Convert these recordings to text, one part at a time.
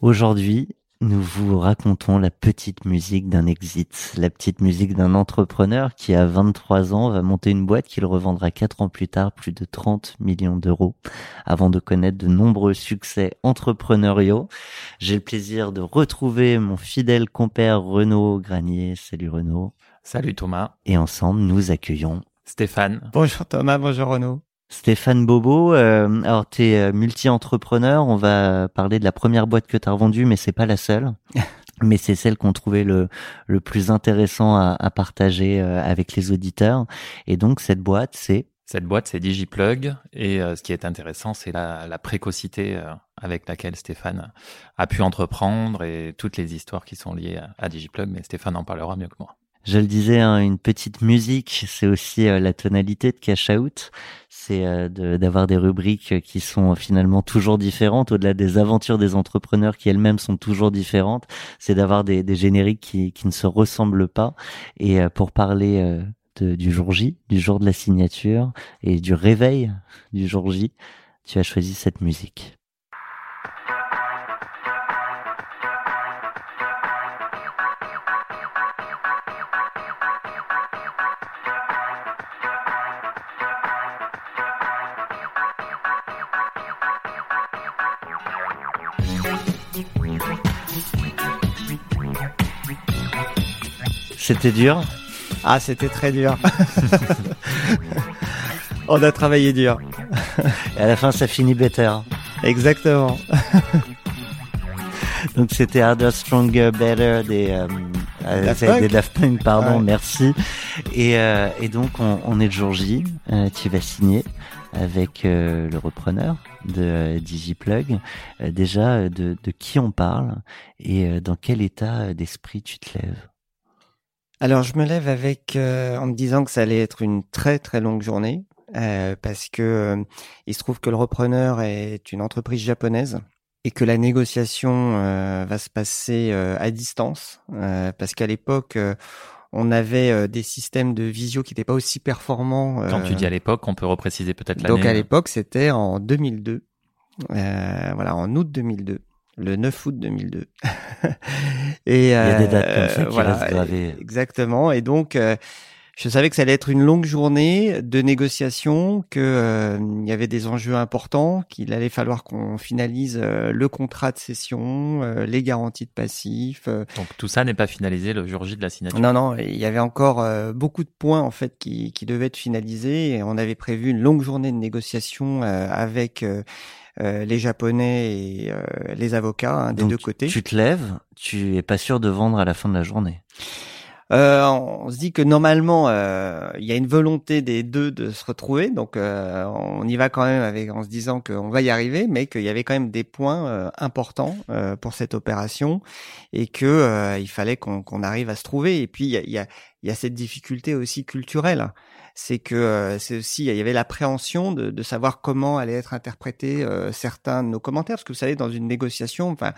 Aujourd'hui, nous vous racontons la petite musique d'un exit, la petite musique d'un entrepreneur qui à 23 ans va monter une boîte qu'il revendra 4 ans plus tard plus de 30 millions d'euros avant de connaître de nombreux succès entrepreneuriaux. J'ai le plaisir de retrouver mon fidèle compère Renaud Granier. Salut Renaud. Salut Thomas. Et ensemble, nous accueillons Stéphane. Bonjour Thomas, bonjour Renaud. Stéphane Bobo, euh, alors tu es euh, multi-entrepreneur, on va parler de la première boîte que tu as revendue, mais c'est pas la seule. mais c'est celle qu'on trouvait le, le plus intéressant à, à partager euh, avec les auditeurs. Et donc cette boîte, c'est? Cette boîte, c'est DigiPlug. Et euh, ce qui est intéressant, c'est la, la précocité euh, avec laquelle Stéphane a pu entreprendre et toutes les histoires qui sont liées à, à DigiPlug. Mais Stéphane en parlera mieux que moi. Je le disais, hein, une petite musique, c'est aussi euh, la tonalité de Cash Out. C'est euh, d'avoir des rubriques qui sont finalement toujours différentes, au-delà des aventures des entrepreneurs qui elles-mêmes sont toujours différentes. C'est d'avoir des, génériques qui, ne se ressemblent pas. Et euh, pour parler euh, du jour J, du jour de la signature et du réveil du jour J, tu as choisi cette musique. C'était dur. Ah, c'était très dur. On a travaillé dur. Et à la fin, ça finit better. Exactement. Donc c'était Harder, Stronger, Better des, euh, euh, Daft c'est Punk. des Daft Punk, pardon, Ouais. merci. Et, euh, et donc on, on est le jour J, euh, tu vas signer avec euh, le repreneur de DigiPlug. Euh, déjà, de, de qui on parle et euh, dans quel état d'esprit tu te lèves? Alors, je me lève avec euh, en me disant que ça allait être une très très longue journée euh, parce que euh, il se trouve que le repreneur est une entreprise japonaise et que la négociation euh, va se passer euh, à distance euh, parce qu'à l'époque euh, on avait euh, des systèmes de visio qui n'étaient pas aussi performants. Quand tu dis à l'époque, on peut repréciser peut-être l'année. Donc à l'époque, c'était en 2002. Euh, voilà, en août 2002. Le 9 août 2002. et Il y a des dates euh, comme ça qui voilà, restent gravées. Exactement. Et donc, euh, je savais que ça allait être une longue journée de négociation, que euh, il y avait des enjeux importants, qu'il allait falloir qu'on finalise euh, le contrat de cession, euh, les garanties de passifs, euh, Donc tout ça n'est pas finalisé le jour J de la signature. non, non, il y avait encore euh, beaucoup de points en fait qui, qui devaient être finalisés. Et on avait prévu une longue journée de négociation euh, avec euh, euh, les Japonais et euh, les avocats hein, des Donc, deux côtés. Tu te lèves, tu es pas sûr de vendre à la fin de la journée. Euh, on se dit que normalement euh, il y a une volonté des deux de se retrouver, donc euh, on y va quand même avec en se disant qu'on va y arriver, mais qu'il y avait quand même des points euh, importants euh, pour cette opération et que euh, il fallait qu'on qu'on arrive à se trouver. Et puis il y a, y, a, il y a cette difficulté aussi culturelle, c'est que euh, c'est aussi il y avait l'appréhension de, de savoir comment allaient être interprétés euh, certains de nos commentaires, parce que vous savez dans une négociation, enfin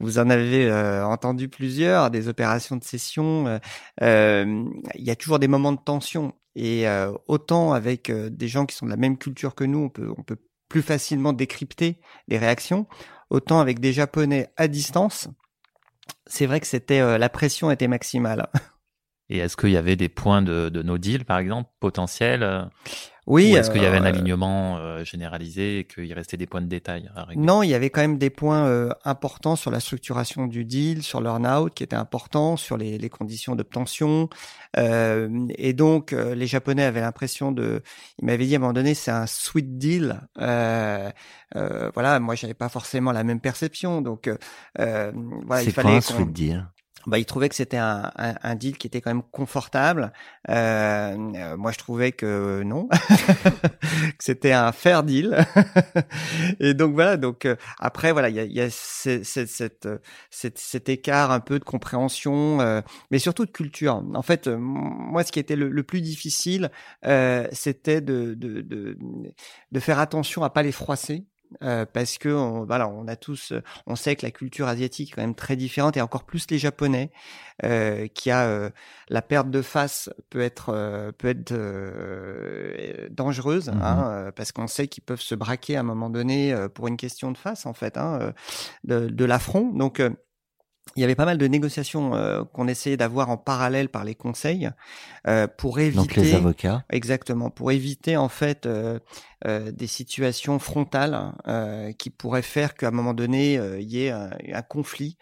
vous en avez euh, entendu plusieurs, des opérations de cession. euh, euh, Il y a toujours des moments de tension. Et autant avec des gens qui sont de la même culture que nous, on peut, on peut plus facilement décrypter les réactions. Autant avec des Japonais à distance, c'est vrai que c'était la pression était maximale. Et est-ce qu'il y avait des points de, de no deal, par exemple, potentiels euh, Oui. Ou est-ce qu'il y avait un alignement généralisé et qu'il restait des points de détail à régler? Non, il y avait quand même des points importants sur la structuration du deal, sur l'earn-out qui était important, sur les, les conditions d'obtention. et donc, les Japonais avaient l'impression de... Ils m'avaient dit à un moment donné, c'est un sweet deal. voilà, moi, j'avais pas forcément la même perception. Donc, voilà, il fallait... Quoi, un sweet deal? Bah, il trouvait que c'était un, un, un, deal qui était quand même confortable. Euh, euh moi, je trouvais que non, que c'était un fair deal. et donc voilà. Donc euh, après, voilà, il y a, y a cette, cette, cette, cet écart un peu de compréhension, euh, mais surtout de culture. En fait, moi, ce qui était le, plus difficile, c'était de, de, de, de faire attention à pas les froisser. Euh, parce que on, voilà, on a tous, on sait que la culture asiatique est quand même très différente et encore plus les Japonais, euh, qui a euh, la perte de face peut être euh, peut être dangereuse, mmh hein, parce qu'on sait qu'ils peuvent se braquer à un moment donné pour une question de face en fait, hein, de, de l'affront. Donc il y avait pas mal de négociations euh, qu'on essayait d'avoir en parallèle par les conseils euh, pour éviter donc les avocats exactement pour éviter en fait euh, des situations frontales qui pourraient faire qu'à un moment donné il y ait un, un conflit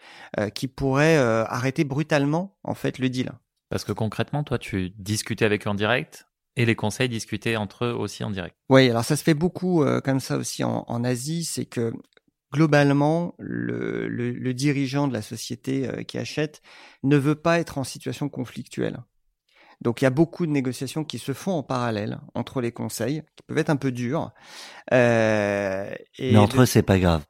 qui pourrait arrêter brutalement en fait le deal. Parce que concrètement, toi, tu discutais avec eux en direct et les conseils discutés entre eux aussi en direct. Oui, alors ça se fait beaucoup comme ça aussi en, en Asie, c'est que globalement, le, le, le, dirigeant de la société euh, qui achète ne veut pas être en situation conflictuelle. Donc il y a beaucoup de négociations qui se font en parallèle entre les conseils, qui peuvent être un peu durs. Euh, et Mais entre eux, c'est pas grave.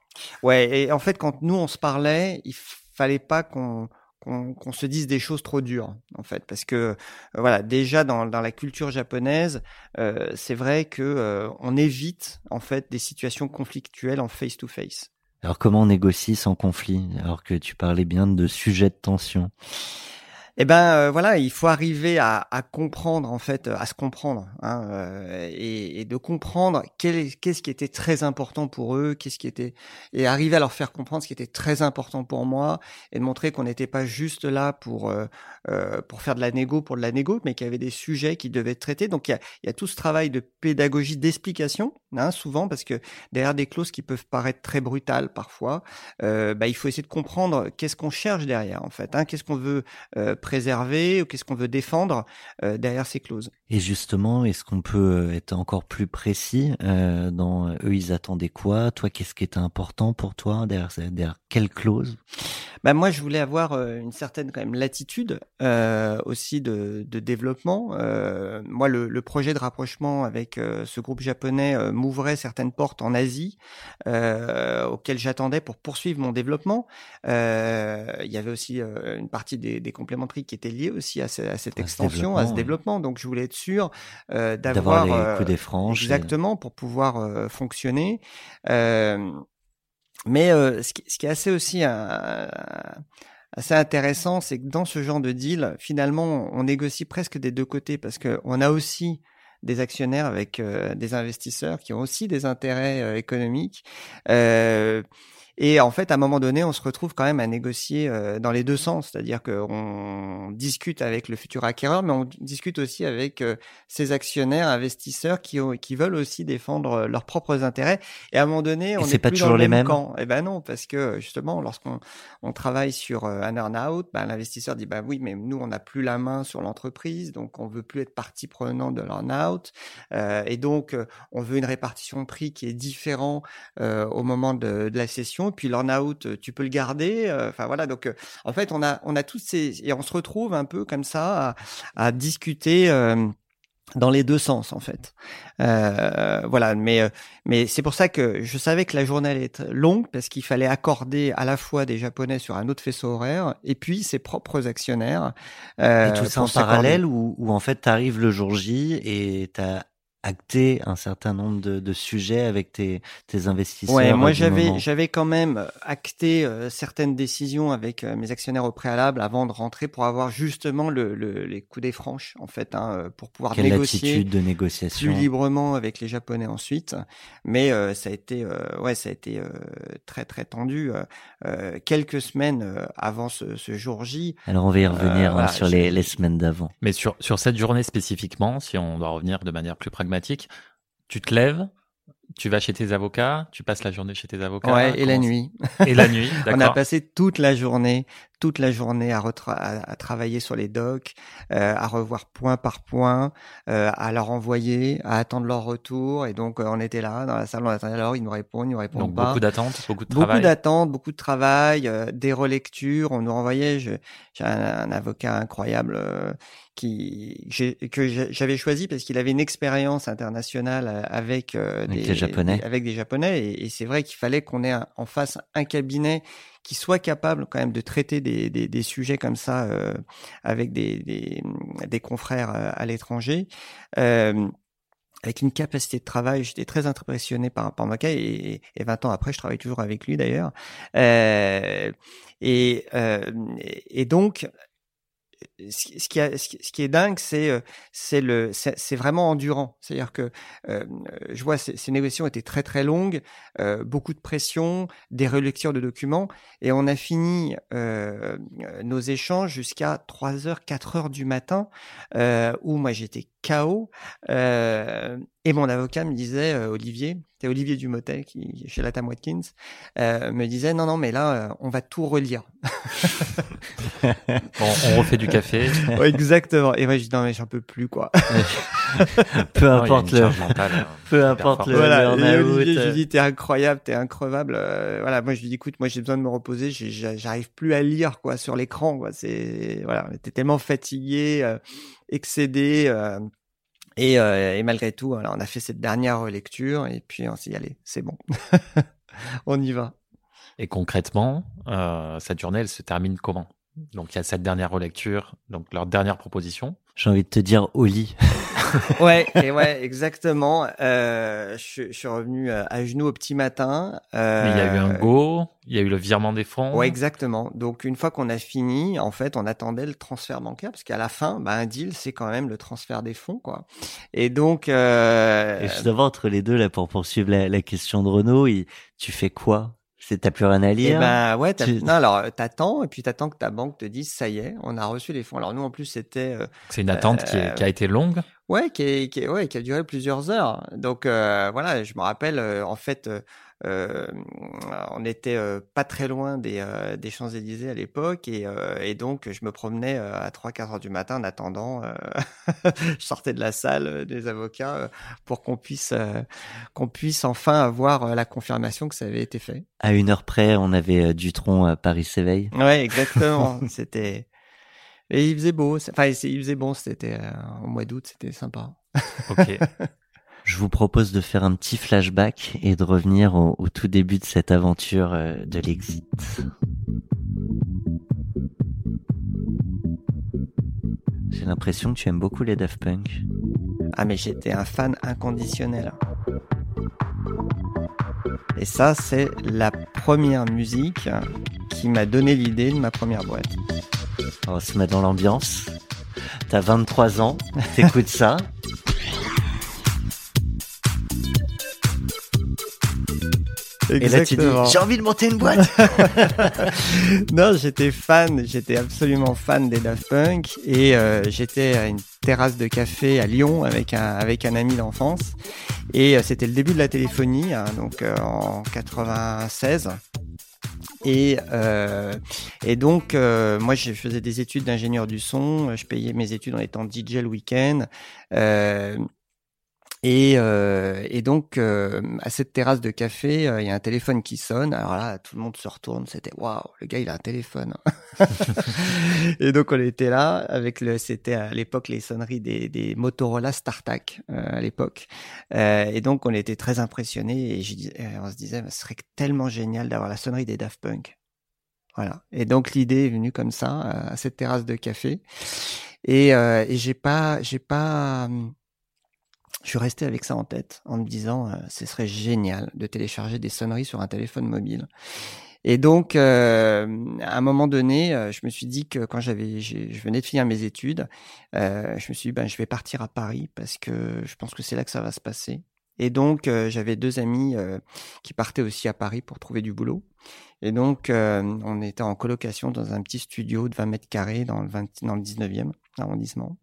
Ouais, et en fait, quand nous on se parlait, il fallait pas qu'on qu'on se dise des choses trop dures en fait. Parce que euh, voilà déjà dans, dans la culture japonaise euh, c'est vrai que euh, on évite en fait des situations conflictuelles en face to face. Alors comment on négocie sans conflit alors que tu parlais bien de sujets de tension? Eh ben euh, voilà, il faut arriver à, comprendre en fait, à se comprendre hein, euh, et, de comprendre qu'est-ce qui était très important pour eux, qu'est-ce qui était et arriver à leur faire comprendre ce qui était très important pour moi et de montrer qu'on n'était pas juste là pour euh, euh pour faire de la négo pour de la négo, mais qu'il y avait des sujets qui devaient être traités. Donc il y a, il y a tout ce travail de pédagogie, d'explication, hein, souvent parce que derrière des clauses qui peuvent paraître très brutales parfois, euh, bah, il faut essayer de comprendre qu'est-ce qu'on cherche derrière en fait, hein, qu'est-ce qu'on veut préserver ou qu'est-ce qu'on veut défendre euh, derrière ces clauses. Et justement, est-ce qu'on peut euh, être encore plus précis euh, dans eux ils attendaient quoi? Toi, qu'est-ce qui était important pour toi derrière, derrière quelle clause bah moi, je voulais avoir une certaine quand même latitude euh, aussi de, de développement. Euh, moi, le, le, projet de rapprochement avec ce groupe japonais m'ouvrait certaines portes en Asie auxquelles j'attendais pour poursuivre mon développement. il y avait aussi une partie des, des qui était liée aussi à, à cette extension, à ce développement. Donc, je voulais être sûr euh, d'avoir les euh, coups des franges exactement pour pouvoir euh, fonctionner. mais ce qui, ce, qui, est assez aussi assez intéressant, c'est que dans ce genre de deal, finalement, on négocie presque des deux côtés parce que on a aussi des actionnaires avec des investisseurs qui ont aussi des intérêts économiques. Euh, et en fait, à un moment donné, on se retrouve quand même à négocier euh, dans les deux sens, c'est-à-dire qu'on discute avec le futur acquéreur, mais on discute aussi avec euh, ses actionnaires, investisseurs qui, ont, qui veulent aussi défendre euh, leurs propres intérêts. Et à un moment donné, on n'est pas toujours dans le les mêmes? camp. Eh ben non, parce que justement, lorsqu'on on travaille sur un earn-out, ben, l'investisseur dit bah oui, mais nous on n'a plus la main sur l'entreprise, donc on veut plus être partie prenante de l'earn-out, euh, et donc on veut une répartition de prix qui est différent euh, au moment de, de la session puis l'earn-out, euh, tu peux le garder. Euh, enfin voilà, donc euh, en fait, on a on a tous ces et on se retrouve un peu comme ça à, à discuter. dans les deux sens en fait. Euh, voilà, mais mais c'est pour ça que je savais que la journée allait être longue parce qu'il fallait accorder à la fois des Japonais sur un autre faisceau horaire et puis ses propres actionnaires. Euh, et tout ça en parallèle ou, ou en fait t'arrives le jour J et t'as acter un certain nombre de, de sujets avec tes, tes investisseurs Ouais, moi j'avais j'avais quand même acté euh, certaines décisions avec euh, mes actionnaires au préalable avant de rentrer pour avoir justement le, le les coups des franches en fait hein, euh, pour pouvoir Quelle négocier de négociation? plus librement avec les japonais ensuite. Mais ça a été ouais ça a été très très tendu quelques semaines avant ce, ce, jour J. Alors on va y revenir hein, sur les, les semaines d'avant. Mais sur sur cette journée spécifiquement, si on doit revenir de manière plus pragmatique pragmatique. Tu te lèves, tu vas chez tes avocats, tu passes la journée chez tes avocats. Ouais, et la nuit. Et la nuit, On a passé toute la journée, toute la journée à, à, à travailler sur les docs, euh, à revoir point par point, euh, à leur envoyer, à attendre leur retour. Et donc, euh, on était là dans la salle, on attendait alors, ils nous répondent, ils nous répondent Donc pas. beaucoup d'attentes, beaucoup de Beaucoup travail. d'attentes, beaucoup de travail, euh, des relectures. On nous renvoyait. J'ai un, un avocat incroyable euh, qui que j'avais choisi parce qu'il avait une expérience internationale euh, avec euh, Avec des Japonais. des- avec des japonais. Et, et c'est vrai qu'il fallait qu'on ait un- en face un cabinet qui soit capable quand même de traiter des, des, des sujets comme ça euh, avec des, des, confrères euh, à l'étranger. Euh, avec une capacité de travail, j'étais très impressionné par, par Maca et, et 20 ans après, je travaille toujours avec lui d'ailleurs. Euh, et, euh, et donc, ce qui, est dingue, c'est euh, c'est c'est vraiment endurant. C'est-à-dire que euh, je vois ces, ces négociations étaient très très longues, euh, beaucoup de pression, des relectures de documents, et on a fini nos échanges jusqu'à 3 heures, 4 heures du matin, où moi j'étais KO, euh, et mon avocat me disait, euh, Olivier, c'est Olivier Dumotet qui chez Latam Watkins, euh, me disait non non mais là euh, on va tout relire. Bon, on refait du café. Ouais, exactement. Et moi je dis non mais j'en peux plus quoi. peu Non, a importe le, mentale, euh, peu importe le voilà. Et Olivier, je euh, lui dis t'es incroyable, t'es increvable. Euh, voilà, moi je lui dis écoute, moi j'ai besoin de me reposer, j'arrive plus à lire quoi sur l'écran quoi. C'est voilà, on était tellement fatigué, euh, excédé. euh, et, euh, et malgré tout, on a fait cette dernière lecture et puis on s'est dit allez, c'est bon, on y va. Et concrètement, euh, cette journée, elle se termine comment? Donc il y a cette dernière relecture, donc leur dernière proposition. J'ai envie de te dire au lit. Ouais, et ouais, exactement. Euh, je, je suis revenu euh, à genoux au petit matin. Euh, Mais il y a eu un go, il y a eu le virement des fonds. Ouais, exactement. Donc une fois qu'on a fini, en fait, on attendait le transfert bancaire parce qu'à la fin, bah, un deal, c'est quand même le transfert des fonds, quoi. Et donc, euh, Et justement, entre les deux, là, pour poursuivre la, la question de Renaud, il- tu fais quoi t'as plus rien à eh lire ben ouais, Tu- non alors euh, t'attends et puis t'attends que ta banque te dise ça y est, on a reçu les fonds. Alors nous en plus c'était euh, C'est une attente qui, est- Euh, qui a été longue. Ouais, qui, est, qui, est- ouais, qui a duré plusieurs heures. Donc euh, voilà, je me rappelle, euh, en fait, on était euh, pas très loin des, euh, des Champs-Élysées à l'époque, et, euh, et donc je me promenais euh, à 3-4 heures du matin en attendant. euh, je sortais de la salle euh, des avocats euh, pour qu'on puisse, euh, qu'on puisse enfin avoir euh, la confirmation que ça avait été fait. À une heure près, on avait euh, Dutron à Paris s'éveille. Ouais, exactement. c'était et il faisait beau. Enfin, il faisait bon. C'était euh, au mois d'août, c'était sympa. Ok. Je vous propose de faire un petit flashback et de revenir au, au tout début de cette aventure euh, de l'exit. J'ai l'impression que tu aimes beaucoup les Daft Punk. Ah mais j'étais un fan inconditionnel. Et ça, c'est la première musique qui m'a donné l'idée de ma première boîte. On se met dans l'ambiance. T'as 23 ans, t'écoutes ça. Et là tu dis, j'ai envie de monter une boîte. non, j'étais fan, j'étais absolument fan des Daft Punk et euh, j'étais à une terrasse de café à Lyon avec un avec un ami d'enfance et euh, c'était le début de la téléphonie, hein, donc euh, en 96. Et, euh, et donc, euh, moi, je faisais des études d'ingénieur du son. Je payais mes études en étant DJ le week-end. Euh, et, euh, et donc, euh, à cette terrasse de café, euh, il y a un téléphone qui sonne. Alors là, tout le monde se retourne. C'était waouh, le gars, il a un téléphone. et donc, on était là avec le. C'était à l'époque les sonneries des, des Motorola StarTAC euh, à l'époque. Euh, et donc, on était très impressionnés et je on se disait, ce serait tellement génial d'avoir la sonnerie des Daft Punk. Voilà. Et donc, l'idée est venue comme ça à cette terrasse de café. Et, euh, et j'ai pas, j'ai pas. hum, je suis resté avec ça en tête en me disant euh, ce serait génial de télécharger des sonneries sur un téléphone mobile. Et donc, euh, à un moment donné, euh, je me suis dit que quand j'avais, je venais de finir mes études, euh, je me suis dit ben je vais partir à Paris parce que je pense que c'est là que ça va se passer. Et donc, j'avais deux amis qui partaient aussi à Paris pour trouver du boulot. Et donc, on était en colocation dans un petit studio de 20 mètres carrés dans le, 20 dans le 19e arrondissement.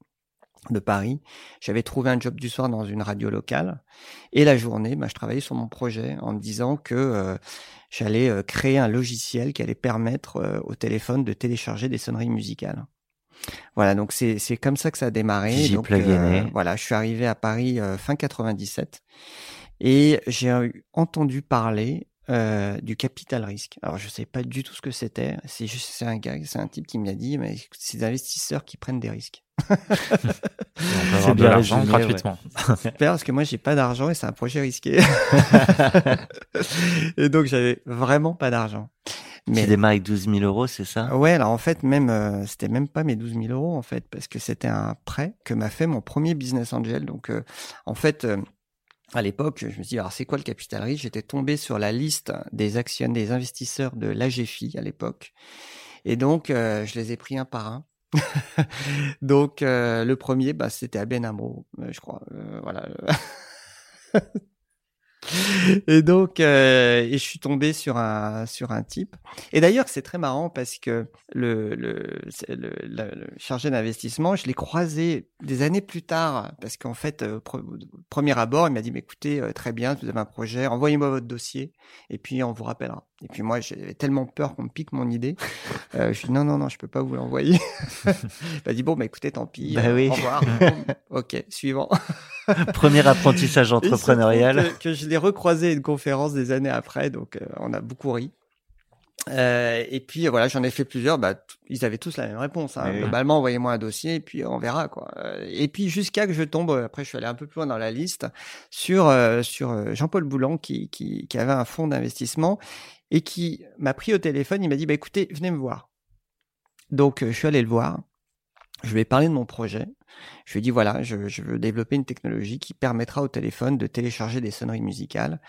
De Paris. J'avais trouvé un job du soir dans une radio locale et la journée, bah, je travaillais sur mon projet en me disant que euh, j'allais euh, créer un logiciel qui allait permettre euh, au téléphone de télécharger des sonneries musicales. Voilà, donc c'est c'est comme ça que ça a démarré. Donc voilà, je suis arrivé à Paris fin 97 et j'ai entendu parler euh, du capital risque. Alors je sais pas du tout ce que c'était. C'est juste c'est un gars, c'est un type qui m'a dit mais c'est des investisseurs qui prennent des risques. c'est bien l'argent gratuitement. Super, parce que moi j'ai pas d'argent et c'est un projet risqué. et donc j'avais vraiment pas d'argent. Mais tu démarres avec 12 000 euros, c'est ça? Ouais, alors en fait même euh, c'était même pas mes 12 000 euros en fait parce que c'était un prêt que m'a fait mon premier business angel. Donc euh, en fait euh, à l'époque, je me suis dit, alors c'est quoi le capital risque J'étais tombé sur la liste des actions des investisseurs de l'AGFI à l'époque. Et donc, je les ai pris un par un. Donc euh, le premier, bah, c'était à Ben Amro, euh, je crois. Euh, voilà. et donc, euh, et je suis tombé sur un sur un type. Et d'ailleurs, c'est très marrant parce que le le, le, le, chargé d'investissement, je l'ai croisé des années plus tard parce qu'en fait, euh, premier abord, il m'a dit "Mais écoutez, euh, très bien, vous avez un projet, envoyez-moi votre dossier et puis on vous rappellera." Et puis moi, j'avais tellement peur qu'on me pique mon idée. Euh, je dis non, non, non, je peux pas vous l'envoyer. il m'a dit bon, bah écoutez, tant pis. Bah oui. Au revoir. ok, suivant. Premier apprentissage entrepreneurial. Que, que, je l'ai recroisé à une conférence des années après, donc euh, on a beaucoup ri. Euh, et puis voilà, j'en ai fait plusieurs. Bah, ils avaient tous la même réponse. Hein. Globalement, envoyez-moi un dossier et puis on verra quoi. Euh, et puis jusqu'à que je tombe, après je suis allé un peu plus loin dans la liste sur euh, sur Jean-Paul Boulan qui, qui, qui avait un fonds d'investissement et qui m'a pris au téléphone. Il m'a dit bah écoutez, venez me voir. Donc je suis allé le voir. Je lui ai parlé de mon projet. Je lui ai dit voilà, je, je, veux développer une technologie qui permettra au téléphone de télécharger des sonneries musicales.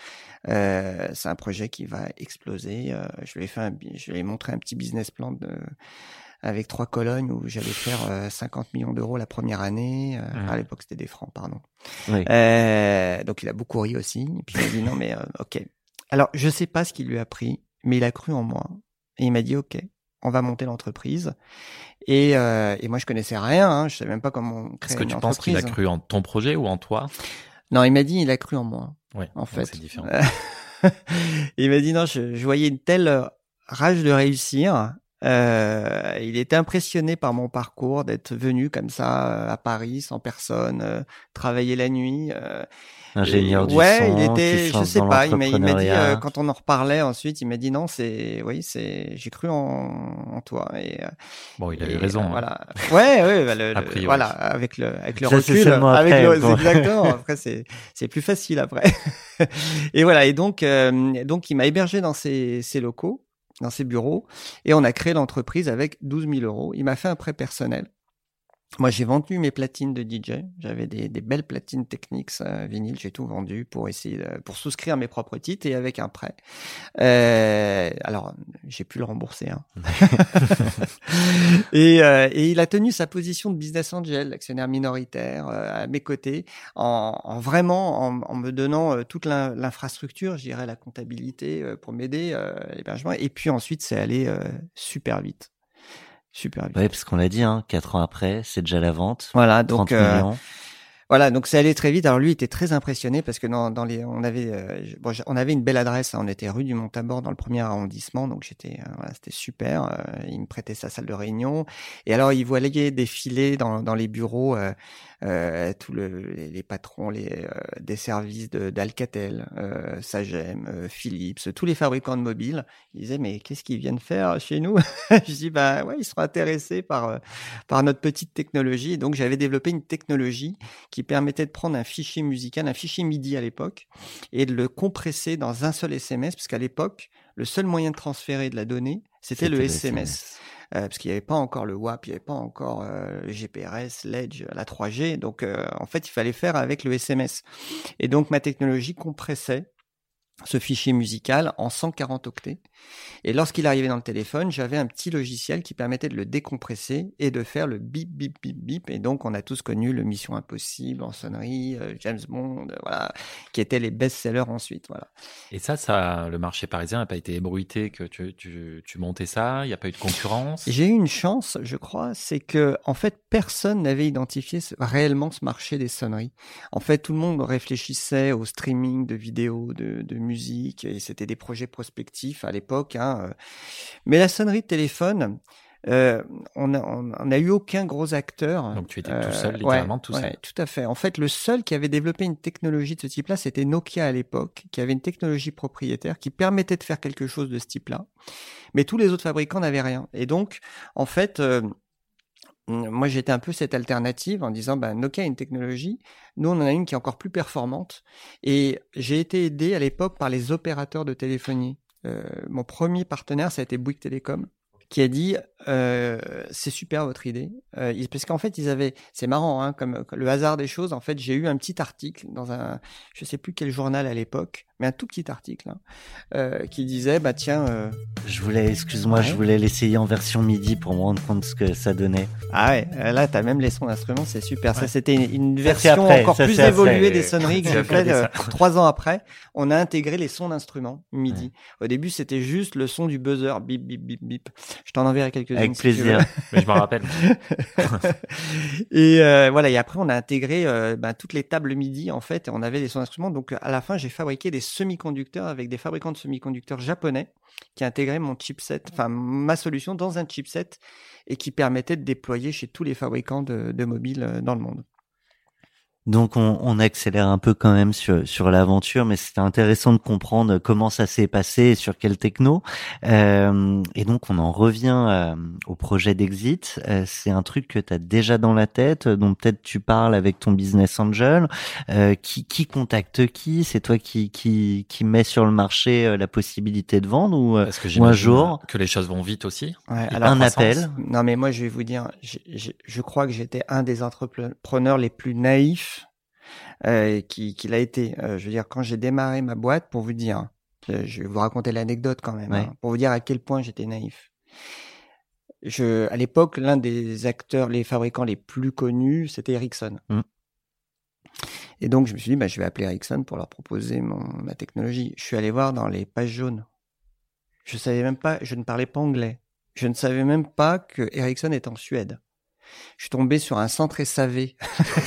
Euh, c'est un projet qui va exploser. Euh, je lui ai fait, un, je lui ai montré un petit business plan de, avec trois colonnes où j'allais faire 50 euh, millions d'euros la première année. Euh. À l'époque, c'était des francs, pardon. Oui. Euh, donc il a beaucoup ri aussi. Et puis il m'a dit non mais ok. Alors je sais pas ce qu'il lui a pris, mais il a cru en moi et il m'a dit ok on va monter l'entreprise. Et, euh, et, moi, je connaissais rien. Hein, je savais même pas comment créer Est-ce que tu penses qu'il a cru en ton projet ou en toi? Non, il m'a dit il a cru en moi. Oui, en fait. C'est différent. il m'a dit non, je, je, voyais une telle rage de réussir. Euh, il était impressionné par mon parcours, d'être venu comme ça à Paris sans personne, euh, travailler la nuit. Euh, ingénieur du ouais, son, il était, je sais pas, il m'a dit euh, quand on en reparlait ensuite, il m'a dit non, c'est, oui, c'est, j'ai cru en, en, toi. Et euh, bon, il avait raison. Hein. Voilà. Ouais, ouais, bah, le, le, voilà, avec le, avec le recul, avec après, le, bon. exactement. Après, c'est, c'est plus facile après. et voilà. Et donc, euh, donc, il m'a hébergé dans ses, ses locaux, dans ses bureaux, et on a créé l'entreprise avec 12 000 euros. Il m'a fait un prêt personnel. Moi, j'ai vendu mes platines de DJ. J'avais des, des, belles platines Technics euh, vinyle. J'ai tout vendu pour essayer de, pour souscrire mes propres titres et avec un prêt. Euh, alors, j'ai pu le rembourser. Hein. et, euh, et, il a tenu sa position de business angel, actionnaire minoritaire, euh, à mes côtés, en, en vraiment en, en, me donnant euh, toute l'infrastructure, je dirais la comptabilité euh, pour m'aider, l'hébergement. Et puis ensuite, c'est allé super vite. Super Oui, parce qu'on l'a dit, hein, quatre ans après, c'est déjà la vente. Voilà, donc euh, voilà, donc ça allait très vite. Alors lui était très impressionné parce que dans, dans les, on avait, euh, bon, on avait une belle adresse. Hein. on était rue du Montabord dans le premier arrondissement, donc j'étais, euh, voilà, c'était super. Il me prêtait sa salle de réunion et alors il voyait défiler dans, dans les bureaux tous le, les, les, patrons les, des services d'Alcatel, Sagem, Philips, tous les fabricants de mobiles. Ils disaient mais qu'est-ce qu'ils viennent faire chez nous? Je dis bah ouais, ils seront intéressés par par notre petite technologie. Donc j'avais développé une technologie qui permettait de prendre un fichier musical, un fichier MIDI à l'époque, et de le compresser dans un seul SMS, parce qu'à l'époque, le seul moyen de transférer de la donnée, c'était le SMS. Euh, parce qu'il n'y avait pas encore le WAP, il n'y avait pas encore euh, le GPRS, l'Edge, la 3G. Donc, euh, en fait, il fallait faire avec le SMS. Et donc, ma technologie compressait ce fichier musical en 140 octets. Et lorsqu'il arrivait dans le téléphone, j'avais un petit logiciel qui permettait de le décompresser et de faire le bip bip bip bip. Et donc, on a tous connu le Mission Impossible en sonnerie, euh, James Bond, euh, voilà, qui étaient les best-sellers ensuite, voilà. Et ça, ça, le marché parisien n'a pas été ébruité que tu, tu, tu montais ça. Il n'y a pas eu de concurrence? J'ai eu une chance, je crois, c'est que en fait, personne n'avait identifié ce, réellement ce marché des sonneries. En fait, tout le monde réfléchissait au streaming de vidéos, de, de musique, et c'était des projets prospectifs à l'époque. Hein. euh. Mais la sonnerie de téléphone, euh, on n'a on, on a eu aucun gros acteur. Donc tu étais Euh, tout seul, ouais, littéralement tout ouais, seul. tout à fait. En fait, le seul qui avait développé une technologie de ce type-là, c'était Nokia à l'époque, qui avait une technologie propriétaire qui permettait de faire quelque chose de ce type-là. Mais tous les autres fabricants n'avaient rien. Et donc, en fait, euh, moi j'étais un peu cette alternative en disant, bah, Nokia a une technologie, nous on en a une qui est encore plus performante. Et j'ai été aidé à l'époque par les opérateurs de téléphonie. Euh, mon premier partenaire, ça a été Bouygues Télécom qui a dit euh, c'est super votre idée. Euh, parce qu'en fait ils avaient c'est marrant hein, comme, comme le hasard des choses en fait j'ai eu un petit article dans un je sais plus quel journal à l'époque mais un tout petit article hein, euh, qui disait bah tiens euh, Je voulais, excuse-moi, Ouais. je voulais l'essayer en version MIDI pour me rendre compte ce que ça donnait. ah ouais euh, là t'as même les sons d'instruments c'est super. Ça c'était une, version après, encore plus après. évoluée des sonneries que j'ai fait euh, trois ans après. On a intégré les sons d'instruments MIDI. Au début c'était juste le son du buzzer bip bip bip bip je t'en enverrai quelques-unes Avec si plaisir. Mais je m'en rappelle. et euh, voilà, et après on a intégré euh, ben, toutes les tables MIDI en fait, et on avait les sons d'instruments. Donc à la fin, j'ai fabriqué des semi-conducteurs avec des fabricants de semi-conducteurs japonais qui intégraient mon chipset, enfin ma solution dans un chipset et qui permettait de déployer chez tous les fabricants de, de mobiles euh, dans le monde. Donc on, on accélère un peu quand même sur, sur l'aventure, mais c'était intéressant de comprendre comment ça s'est passé et sur quel techno. Euh, et donc on en revient euh, au projet d'Exit. Euh, c'est un truc que tu as déjà dans la tête, dont peut-être tu parles avec ton business angel. Euh, qui, qui contacte qui? C'est toi qui, qui, qui met sur le marché euh, la possibilité de vendre ou euh, Parce que ou un jour? que les choses vont vite aussi. Ouais, alors, un appel. Non, mais moi, je vais vous dire, j'ai- j'ai- je crois que j'étais un des entrepreneurs les plus naïfs euh, qui, qui l'a été. Euh, je veux dire, quand j'ai démarré ma boîte, pour vous dire, je, je vais vous raconter l'anecdote quand même, Ouais. hein, pour vous dire à quel point j'étais naïf. Je, à l'époque, l'un des acteurs, les fabricants les plus connus, c'était Ericsson. Mm. Et donc, je me suis dit, bah, je vais appeler Ericsson pour leur proposer mon, ma technologie. Je suis allé voir dans les pages jaunes. Je savais même pas, je ne parlais pas anglais. Je ne savais même pas que Ericsson est en Suède. Je suis tombé sur un centre SAV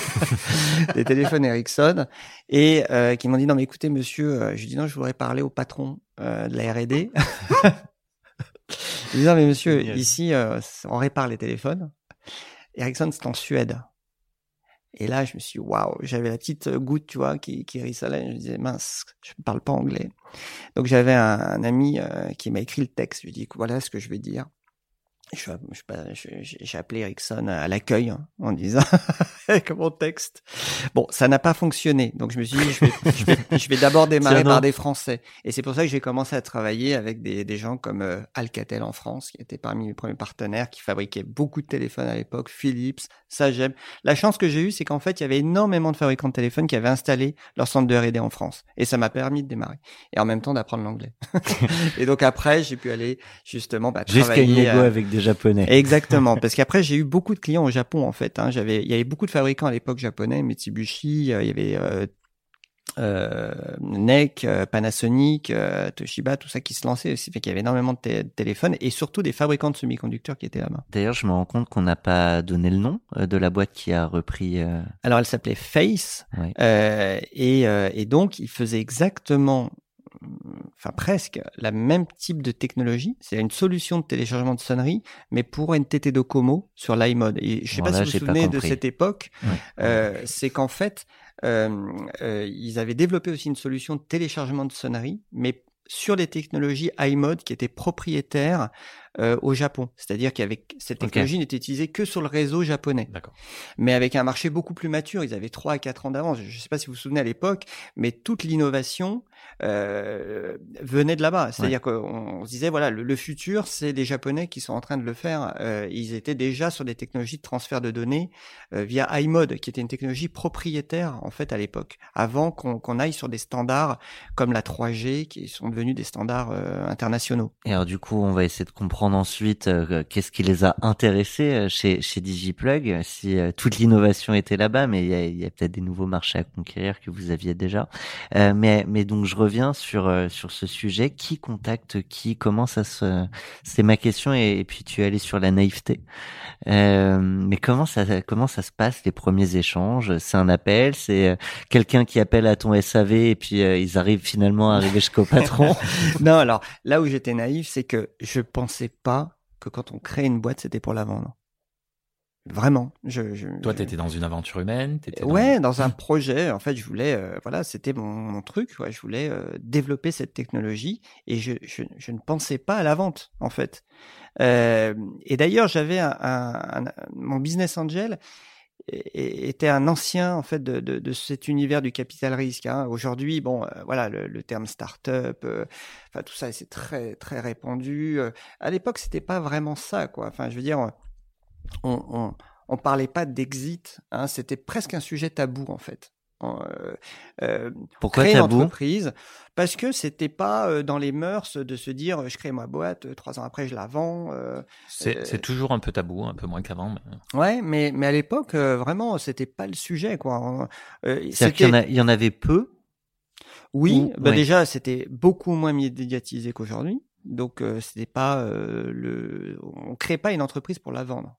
des téléphones Ericsson et euh, qui m'ont dit non mais écoutez monsieur, euh, je lui dis non je voudrais parler au patron euh, de la R&D. je dis non mais monsieur Génial. ici euh, on répare les téléphones. Ericsson c'est en Suède. Et là, je me suis dit, waouh, j'avais la petite goutte, tu vois, qui, qui rissolait. Je me disais, mince, je ne parle pas anglais. Donc, j'avais un, un ami euh, qui m'a écrit le texte. Je lui ai dit, voilà ce que je vais dire. Je, je, je- j'ai appelé Ericsson à l'accueil hein, en disant avec mon texte. Bon, ça n'a pas fonctionné. Donc, je me suis dit, je vais, je vais, je vais d'abord démarrer par des Français. Et c'est pour ça que j'ai commencé à travailler avec des, des gens comme euh, Alcatel en France, qui était parmi mes premiers partenaires, qui fabriquait beaucoup de téléphones à l'époque, Philips, Sagem. La chance que j'ai eue, c'est qu'en fait, il y avait énormément de fabricants de téléphones qui avaient installé leur centre de R&D en France. Et ça m'a permis de démarrer. Et en même temps d'apprendre l'anglais. et donc après, j'ai pu aller justement bah, travailler... avec des japonais. Exactement, parce qu'après j'ai eu beaucoup de clients au Japon en fait. Hein. J'avais, il y avait beaucoup de fabricants à l'époque japonais, Mitsubishi, euh, il y avait euh, euh, NEC, Panasonic, Toshiba, tout ça qui se lançait aussi, fait qu'il y avait énormément de, té- de téléphones et surtout des fabricants de semi-conducteurs qui étaient là-bas. D'ailleurs, je me rends compte qu'on n'a pas donné le nom de la boîte qui a repris. Alors elle s'appelait Face Ouais. et, et donc il faisait exactement, enfin presque, la même type de technologie. C'est une solution de téléchargement de sonnerie, mais pour NTT Docomo sur l'iMode. Et je sais pas si vous vous souvenez de cette époque. Euh, c'est qu'en fait, euh, euh, ils avaient développé aussi une solution de téléchargement de sonnerie, mais sur les technologies iMode qui étaient propriétaires euh, au Japon. C'est-à-dire qu'avec cette technologie n'était utilisée que sur le réseau japonais. Mais avec un marché beaucoup plus mature, ils avaient 3 à 4 ans d'avance. Je ne sais pas si vous vous souvenez à l'époque, mais toute l'innovation euh, venait de là-bas. C'est-à-dire qu'on se disait, voilà, le, futur, c'est les Japonais qui sont en train de le faire. Euh, ils étaient déjà sur des technologies de transfert de données euh, via iMode, qui était une technologie propriétaire, en fait, à l'époque, avant qu'on aille sur des standards comme la 3G, qui sont devenus des standards euh, internationaux. Et alors, du coup, on va essayer de comprendre ensuite qu'est-ce qui les a intéressés chez, chez DigiPlug, si toute l'innovation était là-bas, mais il y a, y a peut-être des nouveaux marchés à conquérir que vous aviez déjà. mais, mais donc, je reviens sur euh, sur ce sujet. Qui contacte qui? Comment ça se C'est ma question. Et, puis tu es allé sur la naïveté. Euh, mais comment ça comment ça se passe les premiers échanges? C'est un appel C'est euh, quelqu'un qui appelle à ton SAV et puis ils arrivent finalement à arriver jusqu'au patron Non, alors là où j'étais naïf, c'est que je pensais pas que quand on crée une boîte, c'était pour la vendre. Vraiment. Je, je, Toi, tu étais dans une aventure humaine étais Ouais, dans... un projet. En fait, je voulais, euh, voilà, c'était mon, mon, truc. Ouais, je voulais euh, développer cette technologie et je, je, je, ne pensais pas à la vente, en fait. Euh, et d'ailleurs, j'avais un, un, mon business angel était un ancien en fait de, de, de cet univers du capital risque. Hein. Aujourd'hui, bon, euh, voilà, le, le, terme start-up, enfin tout ça, c'est très très répandu. à l'époque, c'était pas vraiment ça, quoi. Enfin, je veux dire on, on, on parlait pas d'exit, hein, c'était presque un sujet tabou en fait. Euh, euh, Pourquoi créer tabou? entreprise parce que c'était pas euh, dans les mœurs de se dire je crée ma boîte trois ans après je la vends. c'est toujours un peu tabou, un peu moins qu'avant. Mais... Ouais, mais mais à l'époque vraiment c'était pas le sujet quoi. C'est qu'il y, y, en avait peu? Oui, bah déjà c'était beaucoup moins médiatisé qu'aujourd'hui. Donc c'était pas le, on crée pas une entreprise pour la vendre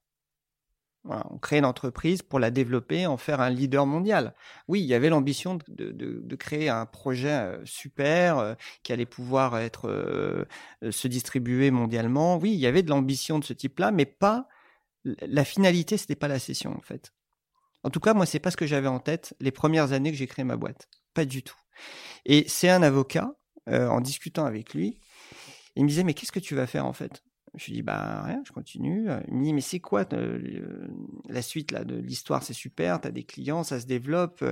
on crée une entreprise pour la développer, en faire un leader mondial. Oui, il y avait l'ambition de, de, de, créer un projet euh, super euh, qui allait pouvoir être euh, se distribuer mondialement. Oui, il y avait de l'ambition de ce type-là, mais pas la finalité. C'était pas la session en fait. En tout cas, moi, c'est pas ce que j'avais en tête les premières années que j'ai créé ma boîte. Pas du tout. Et c'est un avocat, en discutant avec lui, il me disait mais qu'est-ce que tu vas faire en fait? Je lui dis bah rien, je continue. Il me dit mais c'est quoi euh, la suite là de l'histoire? C'est super, tu as des clients, ça se développe.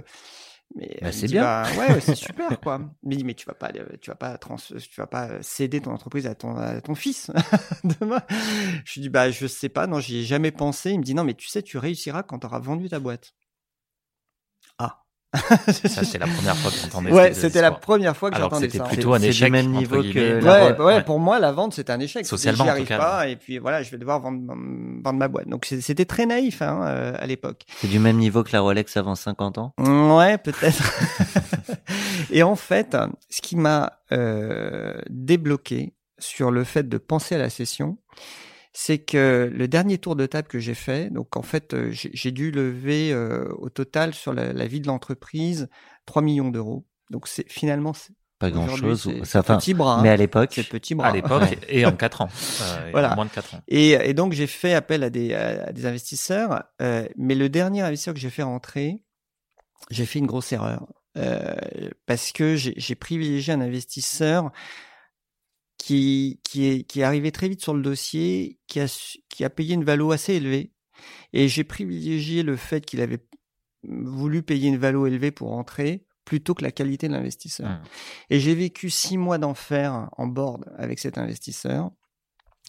Mais bah, c'est bien. Bah, ouais, c'est super quoi. Il me dit mais tu vas pas, tu vas pas trans, tu vas pas céder ton entreprise à ton à ton fils demain. Je lui dis bah je sais pas, non j'y ai jamais pensé. Il me dit non mais tu sais tu réussiras quand tu auras vendu ta boîte. Ça, c'est la première fois que j'entendais Ouais, c'était la première fois que j'entendais ça. C'était plutôt un échec. du même niveau que. Ouais, ouais, pour moi, la vente, c'est un échec. Socialement, J'y arrive pas, et puis voilà, je vais devoir vendre, vendre ma boîte. Donc, c'était très naïf, hein, euh, à l'époque. C'est du même niveau que la Rolex avant 50 ans? Ouais, peut-être. et en fait, ce qui m'a euh, débloqué sur le fait de penser à la session, c'est que le dernier tour de table que j'ai fait, donc en fait, euh, j'ai dû lever euh, au total sur la, vie de l'entreprise 3 millions d'euros. Donc c'est finalement pas grand chose. C'est petit bras. Mais à l'époque, c'est petit bras. À l'époque et en 4 ans. Euh, voilà. moins de 4 ans. Et, et donc j'ai fait appel à des, à des investisseurs. Euh, mais le dernier investisseur que j'ai fait rentrer, j'ai fait une grosse erreur. Euh, parce que j'ai privilégié un investisseur qui, qui, est, qui est arrivé très vite sur le dossier, qui a, qui a payé une valo assez élevée. Et j'ai privilégié le fait qu'il avait voulu payer une valo élevée pour entrer plutôt que la qualité de l'investisseur. Mmh. Et j'ai vécu six mois d'enfer en board avec cet investisseur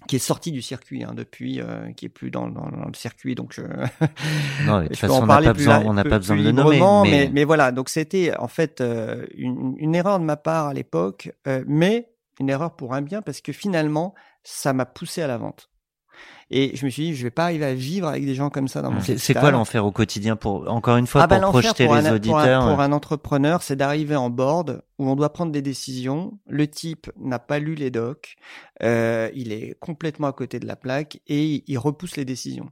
qui est sorti du circuit hein, depuis, euh, qui est plus dans, dans, dans, le circuit. Donc, je, non, de toute façon, on n'a pas, besoin, on n'a pas besoin de le nommer. Mais... mais... voilà, donc c'était en fait euh, une, une, erreur de ma part à l'époque, euh, mais une erreur pour un bien parce que finalement, ça m'a poussé à la vente. Et je me suis dit, je vais pas arriver à vivre avec des gens comme ça dans mon C'est quoi l'enfer au quotidien pour, encore une fois, ah bah, pour projeter les auditeurs? Pour un, entrepreneur, c'est d'arriver en board où on doit prendre des décisions. Le type n'a pas lu les docs, euh, il est complètement à côté de la plaque et il repousse les décisions.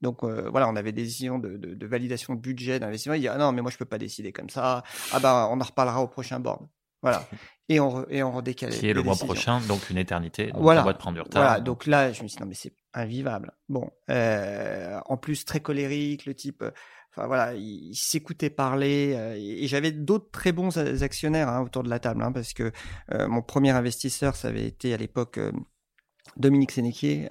Donc euh, voilà, on avait des décisions de, de, de validation de budget, d'investissement. Il dit ah non, mais moi je peux pas décider comme ça. Ah bah on en reparlera au prochain board. Voilà. Et on, et redécalait. Qui est le mois prochain, donc une éternité. Donc voilà. On va prendre du retard. Voilà. Donc là, je me suis dit, non, mais c'est invivable. Bon. Euh, en plus, très colérique, le type. Enfin voilà, il, s'écoutait parler. Euh, et, j'avais d'autres très bons actionnaires hein, autour de la table, hein, parce que euh, mon premier investisseur, ça avait été à l'époque Dominique Sénéquier,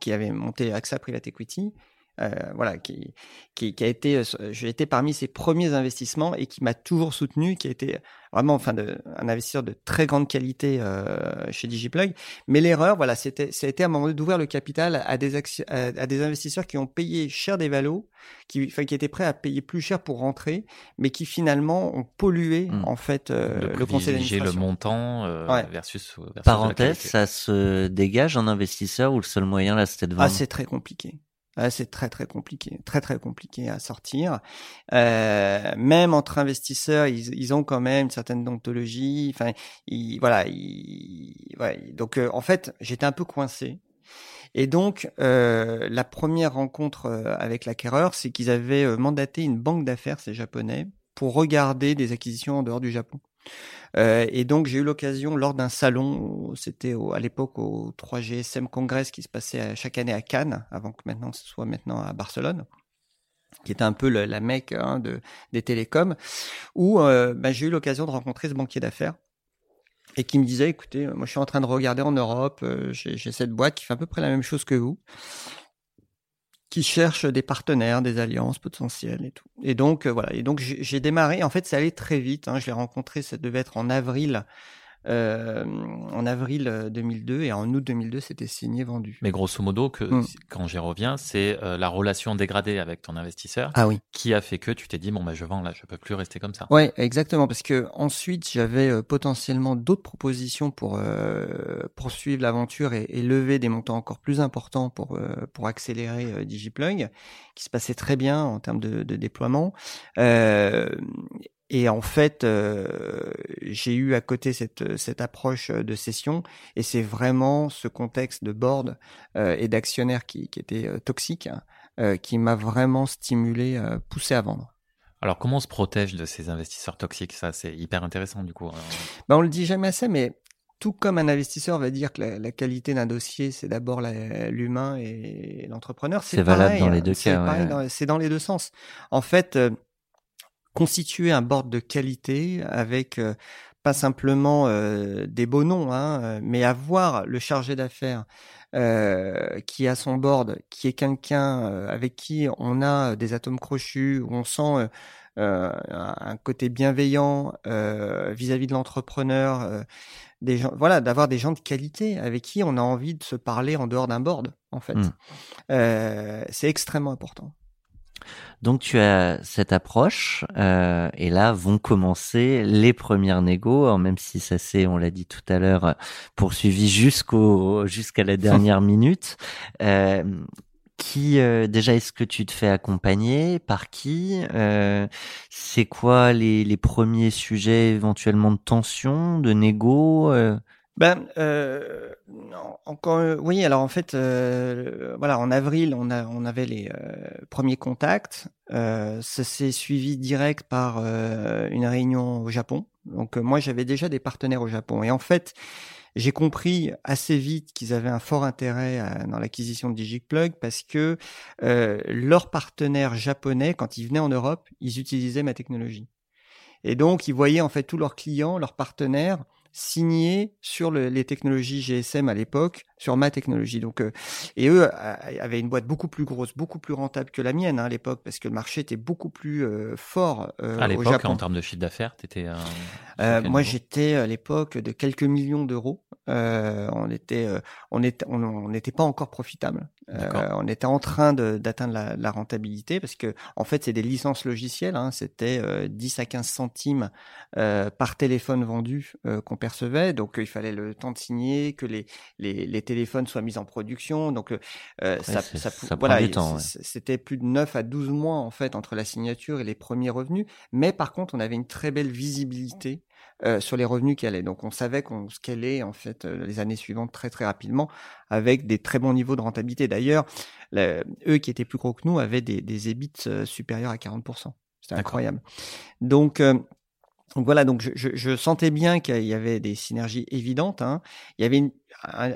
qui avait monté AXA Private Equity, euh, voilà, qui, qui, qui, a été, euh, j'ai été parmi ses premiers investissements et qui m'a toujours soutenu, qui a été vraiment, enfin, de, un investisseur de très grande qualité euh, chez DigiPlug. Mais l'erreur, voilà, c'était, ça a été à un moment d'ouvrir le capital à des à, des investisseurs qui ont payé cher des valos, qui, enfin, qui étaient prêts à payer plus cher pour rentrer, mais qui finalement ont pollué mmh. en fait euh, le conseil d'administration. le montant euh, versus, versus, Parenthèse, ça se dégage en investisseur ou le seul moyen là, c'était de Ah, c'est très compliqué c'est très très compliqué, très très compliqué à sortir. Euh, même entre investisseurs, ils, ont quand même une certaine dontologie. Enfin, voilà, donc euh, en fait, j'étais un peu coincé. Et donc, euh, la première rencontre euh, avec l'acquéreur, c'est qu'ils avaient euh, mandaté une banque d'affaires, ces japonais, pour regarder des acquisitions en dehors du Japon. Euh, et donc j'ai eu l'occasion lors d'un salon, c'était à l'époque au 3GSM Congress qui se passait chaque année à Cannes, avant que maintenant ce soit maintenant à Barcelone qui était un peu la mecque hein, de, des télécoms, où euh, bah, j'ai eu l'occasion de rencontrer ce banquier d'affaires et qui me disait, écoutez, moi je suis en train de regarder en Europe, euh, j'ai cette boîte qui fait à peu près la même chose que vous qui cherchent des partenaires, des alliances potentielles et tout. Et donc euh, voilà. Et donc j'ai démarré. En fait, ça allait très vite. Hein. Je l'ai rencontré. Ça devait être en avril euh, en avril 2002 euh, et en août 2002 c'était signé vendu. Mais grosso modo que mmh. quand j'y reviens c'est euh, la relation dégradée avec ton investisseur ah oui. qui a fait que tu t'es dit bon bah je vends là je peux plus rester comme ça. Ouais exactement parce que ensuite j'avais potentiellement d'autres propositions pour poursuivre l'aventure et, et, lever des montants encore plus importants pour pour accélérer DigiPlug qui se passait très bien en termes de, de déploiement. Euh, et en fait, euh, j'ai eu à côté cette, cette approche de session, et c'est vraiment ce contexte de board euh, et d'actionnaires qui, qui était euh, toxique hein, qui m'a vraiment stimulé, poussé à vendre. Alors, comment on se protège de ces investisseurs toxiques? Ça, c'est hyper intéressant du coup. Hein. Ben, on le dit jamais assez, mais tout comme un investisseur va dire que la, qualité d'un dossier, c'est d'abord l'humain et l'entrepreneur. C'est valable dans les deux cas. C'est dans les deux sens. En fait, constituer un board de qualité avec euh, pas simplement euh, des beaux noms, hein, euh, mais avoir le chargé d'affaires qui a son board, qui est quelqu'un avec qui on a des atomes crochus, où on sent un côté bienveillant vis-à-vis de l'entrepreneur, des gens, voilà, d'avoir des gens de qualité avec qui on a envie de se parler en dehors d'un board, en fait. Mmh. c'est extrêmement important. Donc tu as cette approche euh, et là vont commencer les premières négos, même si ça s'est, on l'a dit tout à l'heure, poursuivi jusqu'au jusqu'à la dernière minute. Euh, qui euh, déjà est-ce que tu te fais accompagner? Par qui? Euh, C'est quoi les, les premiers sujets éventuellement de tension, de négo euh? Ben, euh, encore, euh, oui. Alors en fait, euh, voilà, en avril, on a, on avait les euh, premiers contacts. ça s'est suivi direct par une réunion au Japon. Donc moi, j'avais déjà des partenaires au Japon, et en fait, j'ai compris assez vite qu'ils avaient un fort intérêt dans l'acquisition de DigiPlug parce que leurs partenaires japonais, quand ils venaient en Europe, ils utilisaient ma technologie. Et donc, ils voyaient en fait tous leurs clients, leurs partenaires signé sur les technologies GSM à l'époque, sur ma technologie. Donc, euh, et eux avaient une boîte beaucoup plus grosse, beaucoup plus rentable que la mienne hein, à l'époque, parce que le marché était beaucoup plus euh, fort euh, à l'époque. En termes de chiffre d'affaires, t'étais. moi, j'étais à l'époque de quelques millions d'euros. on était, on était, on n'était pas encore profitable. On était en train d'atteindre la, la, rentabilité parce que en fait, c'est des licences logicielles. Hein, C'était 10 à 15 centimes par téléphone vendu qu'on percevait. Donc, il fallait le temps de signer, que les, les, les téléphones soient mis en production. Donc, euh, ça, ça, voilà, c'était plus de 9 à 12 mois, en fait, entre la signature et les premiers revenus. Mais par contre, on avait une très belle visibilité euh, sur les revenus qui allaient. Donc on savait qu'on scalait en fait euh, les années suivantes très très rapidement avec des très bons niveaux de rentabilité. D'ailleurs, eux qui étaient plus gros que nous avaient des, des EBIT supérieurs à 40%. C'était incroyable. Donc donc voilà, donc je, je, je sentais bien qu'il y avait des synergies évidentes. Hein. Il y avait une,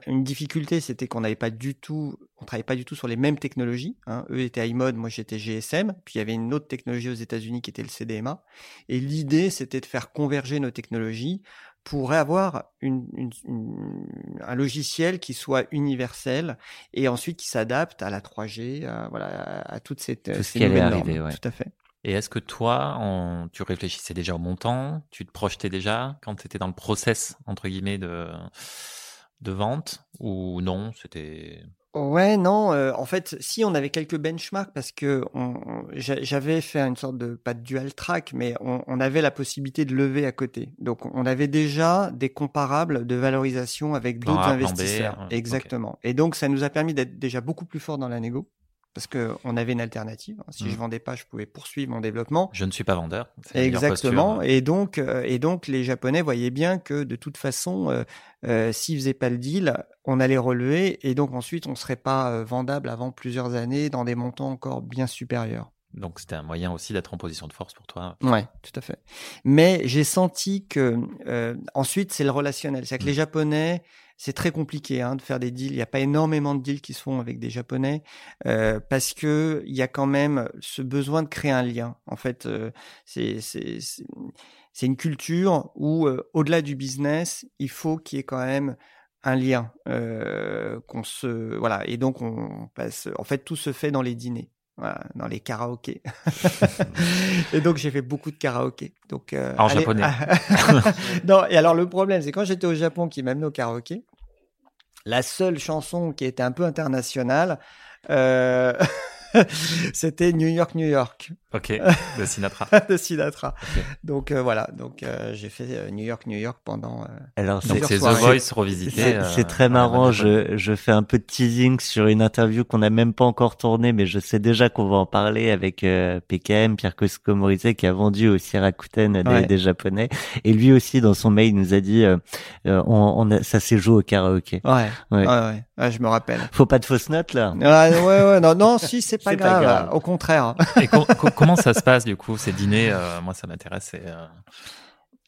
une difficulté, c'était qu'on n'avait pas du tout, on travaillait pas du tout sur les mêmes technologies. Hein. Eux étaient iMode, moi j'étais GSM. Puis il y avait une autre technologie aux États-Unis qui était le CDMA. Et l'idée, c'était de faire converger nos technologies pour avoir une, une, une, un logiciel qui soit universel et ensuite qui s'adapte à la 3G, à, voilà, à, toute cette Tout ce ces qui allait nouvelles arriver, normes. ouais. Tout à fait. Et est-ce que toi, en- tu réfléchissais déjà au montant? Tu te projetais déjà quand tu étais dans le process, entre guillemets, de, de vente Ou non? C'était. Ouais, non, euh, en fait, si on avait quelques benchmarks parce que on, on- j'a- j'avais fait une sorte de pas de dual track, mais on, on avait la possibilité de lever à côté. Donc, on avait déjà des comparables de valorisation avec d'autres B, investisseurs. ok. Exactement. Et donc, ça nous a permis d'être déjà beaucoup plus fort dans la négo parce que on avait une alternative. Si Mhm. je vendais pas, je pouvais poursuivre mon développement. Je ne suis pas vendeur. Exactement. Et donc, euh, et donc, les Japonais voyaient bien que de toute façon, euh, euh, s'ils faisaient pas le deal, on allait relever, et donc ensuite, on serait pas euh, vendable avant plusieurs années dans des montants encore bien supérieurs. Donc c'était un moyen aussi d'être en position de force pour toi. Ouais, tout à fait. Mais j'ai senti que euh, ensuite, c'est le relationnel. C'est-à-dire que les Japonais, c'est très compliqué hein, de faire des deals. Il n'y a pas énormément de deals qui se font avec des Japonais euh, parce que il y a quand même ce besoin de créer un lien. En fait, euh, c'est c'est une culture où euh, au-delà du business, il faut qu'il y ait quand même un lien euh, qu'on se voilà et donc on passe en fait tout se fait dans les dîners voilà, dans les karaokés. Et donc j'ai fait beaucoup de karaoké donc euh, En allez- japonais. non et alors le problème c'est quand j'étais au Japon qui m'amenait au karaoké la seule chanson qui était un peu internationale euh, c'était New York New York Ok, de Sinatra. de Sinatra donc euh, voilà donc euh, j'ai fait euh, New York New York pendant euh, Alors, c'est The. Voice revisité. C'est euh, très marrant. Je, je fais un peu de teasing sur une interview qu'on n'a même pas encore tournée, mais je sais déjà qu'on va en parler avec euh, PKM, Pierre Cosco Morizet, qui a vendu aussi Rakuten des, Ouais. des Japonais. Et lui aussi, dans son mail, il nous a dit, on, on a- ça s'est joué au karaoké. ouais Ouais. ouais ouais, Ouais, je me rappelle Faut pas de fausses notes là. ouais ouais, ouais non non si c'est pas, C'est pas grave, grave. au contraire Et co- co- comment ça se passe du coup ces dîners euh, Moi, ça m'intéresse. c'est, euh,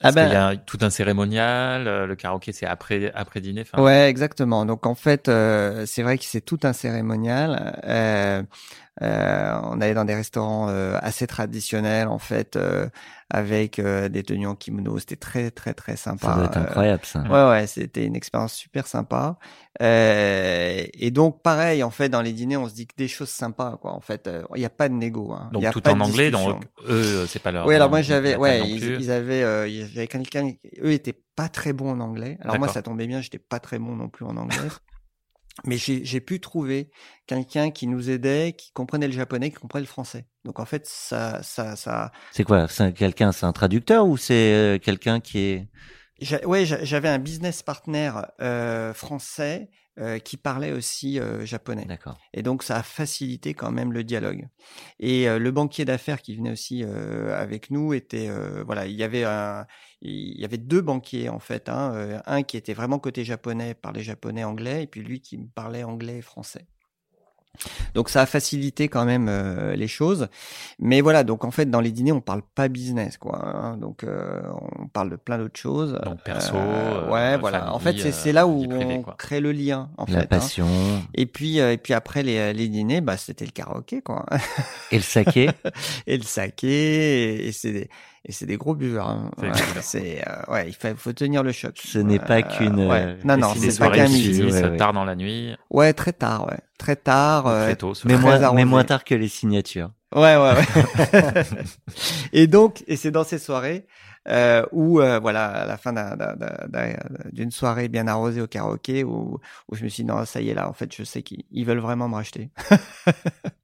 Ah ben- qu'il y a tout un cérémonial euh, Le karaoké, c'est après après dîner. enfin, Ouais, exactement. Donc en fait, euh, c'est vrai que c'est tout un cérémonial. Euh, euh, on allait dans des restaurants euh, assez traditionnels en fait, euh, avec euh, des tenues en kimono. C'était très très très sympa. Ça doit être Euh, incroyable ça. Ouais, ouais, c'était une expérience super sympa. Euh, et donc, pareil, en fait, dans les dîners, on se dit que des choses sympas, quoi. En fait, euh, il n'y a pas de négo. Hein. Il Donc y a tout pas en de anglais. Donc eux, c'est pas leur. Oui, alors moi j'avais, ouais, ils, plus. ils avaient, euh, quelqu'un, eux étaient pas très bons en anglais. Alors moi ça tombait bien, j'étais pas très bon non plus en anglais. Mais j'ai pu trouver quelqu'un qui nous aidait, qui comprenait le japonais, qui comprenait le français. Donc en fait ça, ça, ça, C'est quoi? C'est un- quelqu'un, c'est un traducteur ou c'est euh, quelqu'un qui est ouais, j'a- j'avais un business partner euh, français euh, qui parlait aussi euh, japonais. D'accord. Et donc, ça a facilité quand même le dialogue. Et euh, le banquier d'affaires qui venait aussi euh, avec nous était, euh, voilà, il y avait un, il y avait deux banquiers en fait, hein, euh, un qui était vraiment côté japonais, parlait japonais, anglais, et puis lui qui me parlait anglais et français. Donc ça a facilité quand même euh, les choses, mais voilà. Donc en fait, dans les dîners, on parle pas business, quoi. hein. donc euh, on parle de plein d'autres choses. Donc perso, Euh, euh, ouais, voilà. en fait, c'est euh, c'est là où vie privée, on quoi. crée le lien, en La fait. hein. passion Et puis, euh, et puis après les, les dîners, bah, c'était le karaoké, quoi. et le saké. et le saké, et, et c'est des, et c'est des gros buveurs. hein. C'est euh, ouais, il faut, faut tenir le choc. Ce n'est pas qu'une, ouais. euh, Non, non, c'est pas qu'un midi. finissent ouais, ouais. tard dans la nuit, Ouais, très tard, ouais, très tard. euh, très tôt. mais moins, arrosé. mais moins tard que les signatures. Ouais, ouais, ouais. et donc, et c'est dans ces soirées euh, où, euh, voilà, à la fin d'un- d'un- d'un- d'un- d'une soirée bien arrosée au karaoké, où, où je me suis dit, non, ça y est, là, en fait, je sais qu'ils ils veulent vraiment me racheter.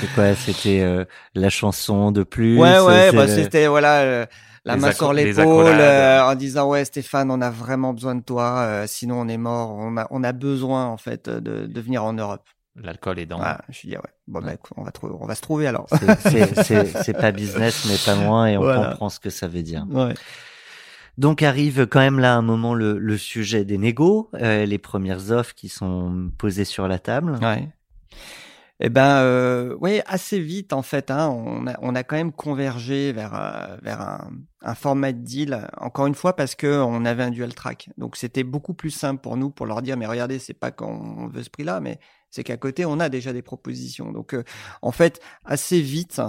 C'est quoi C'était euh, la chanson de plus Ouais, ouais, bah, le- c'était, voilà, euh, la Les main sur l'épaule, euh, en disant, ouais, Stéphane, on a vraiment besoin de toi, euh, sinon on est mort, on a, on a besoin, en fait, de, de venir en Europe. L'alcool est dans. Voilà, je suis dit, ouais, bon, bah, Ouais. écoute, on va trouver, on va se trouver alors. c'est- c'est- c'est c'est pas business, mais pas loin, et on Voilà. comprend ce que ça veut dire. Ouais. Donc arrive quand même là un moment le, le sujet des négos, euh, les premières offres qui sont posées sur la table. Ouais. Eh ben, euh, oui, assez vite en fait. Hein, on a, on a quand même convergé vers euh, vers un, un format de deal. Encore une fois parce que on avait un dual track, donc c'était beaucoup plus simple pour nous pour leur dire mais regardez, c'est pas qu'on veut ce prix-là, mais c'est qu'à côté on a déjà des propositions. Donc euh, en fait assez vite.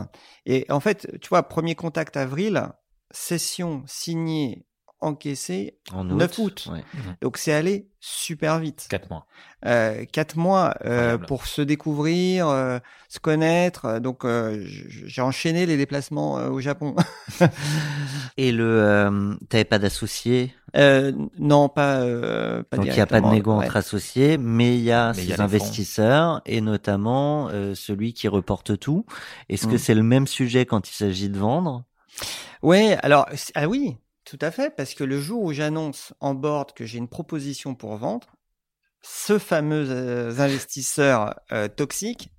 Et en fait, tu vois, premier contact avril, session signée encaissé En 9 août. ouais. Donc c'est allé super vite. Quatre mois. Euh, quatre mois euh, pour se découvrir, euh, se connaître. Donc euh, j'ai enchaîné les déplacements euh, au Japon. Et le, euh, t'avais pas d'associé, Euh, non, pas. Euh, pas donc il n'y a pas de négo ouais. entre associés, mais il y a Mais y a fonds. investisseurs et notamment euh, celui qui reporte tout. Est-ce que Mm. c'est le même sujet quand il s'agit de vendre? Ouais, alors ah oui, tout à fait, parce que le jour où j'annonce en board que j'ai une proposition pour vendre, ce fameux euh, investisseur euh, toxique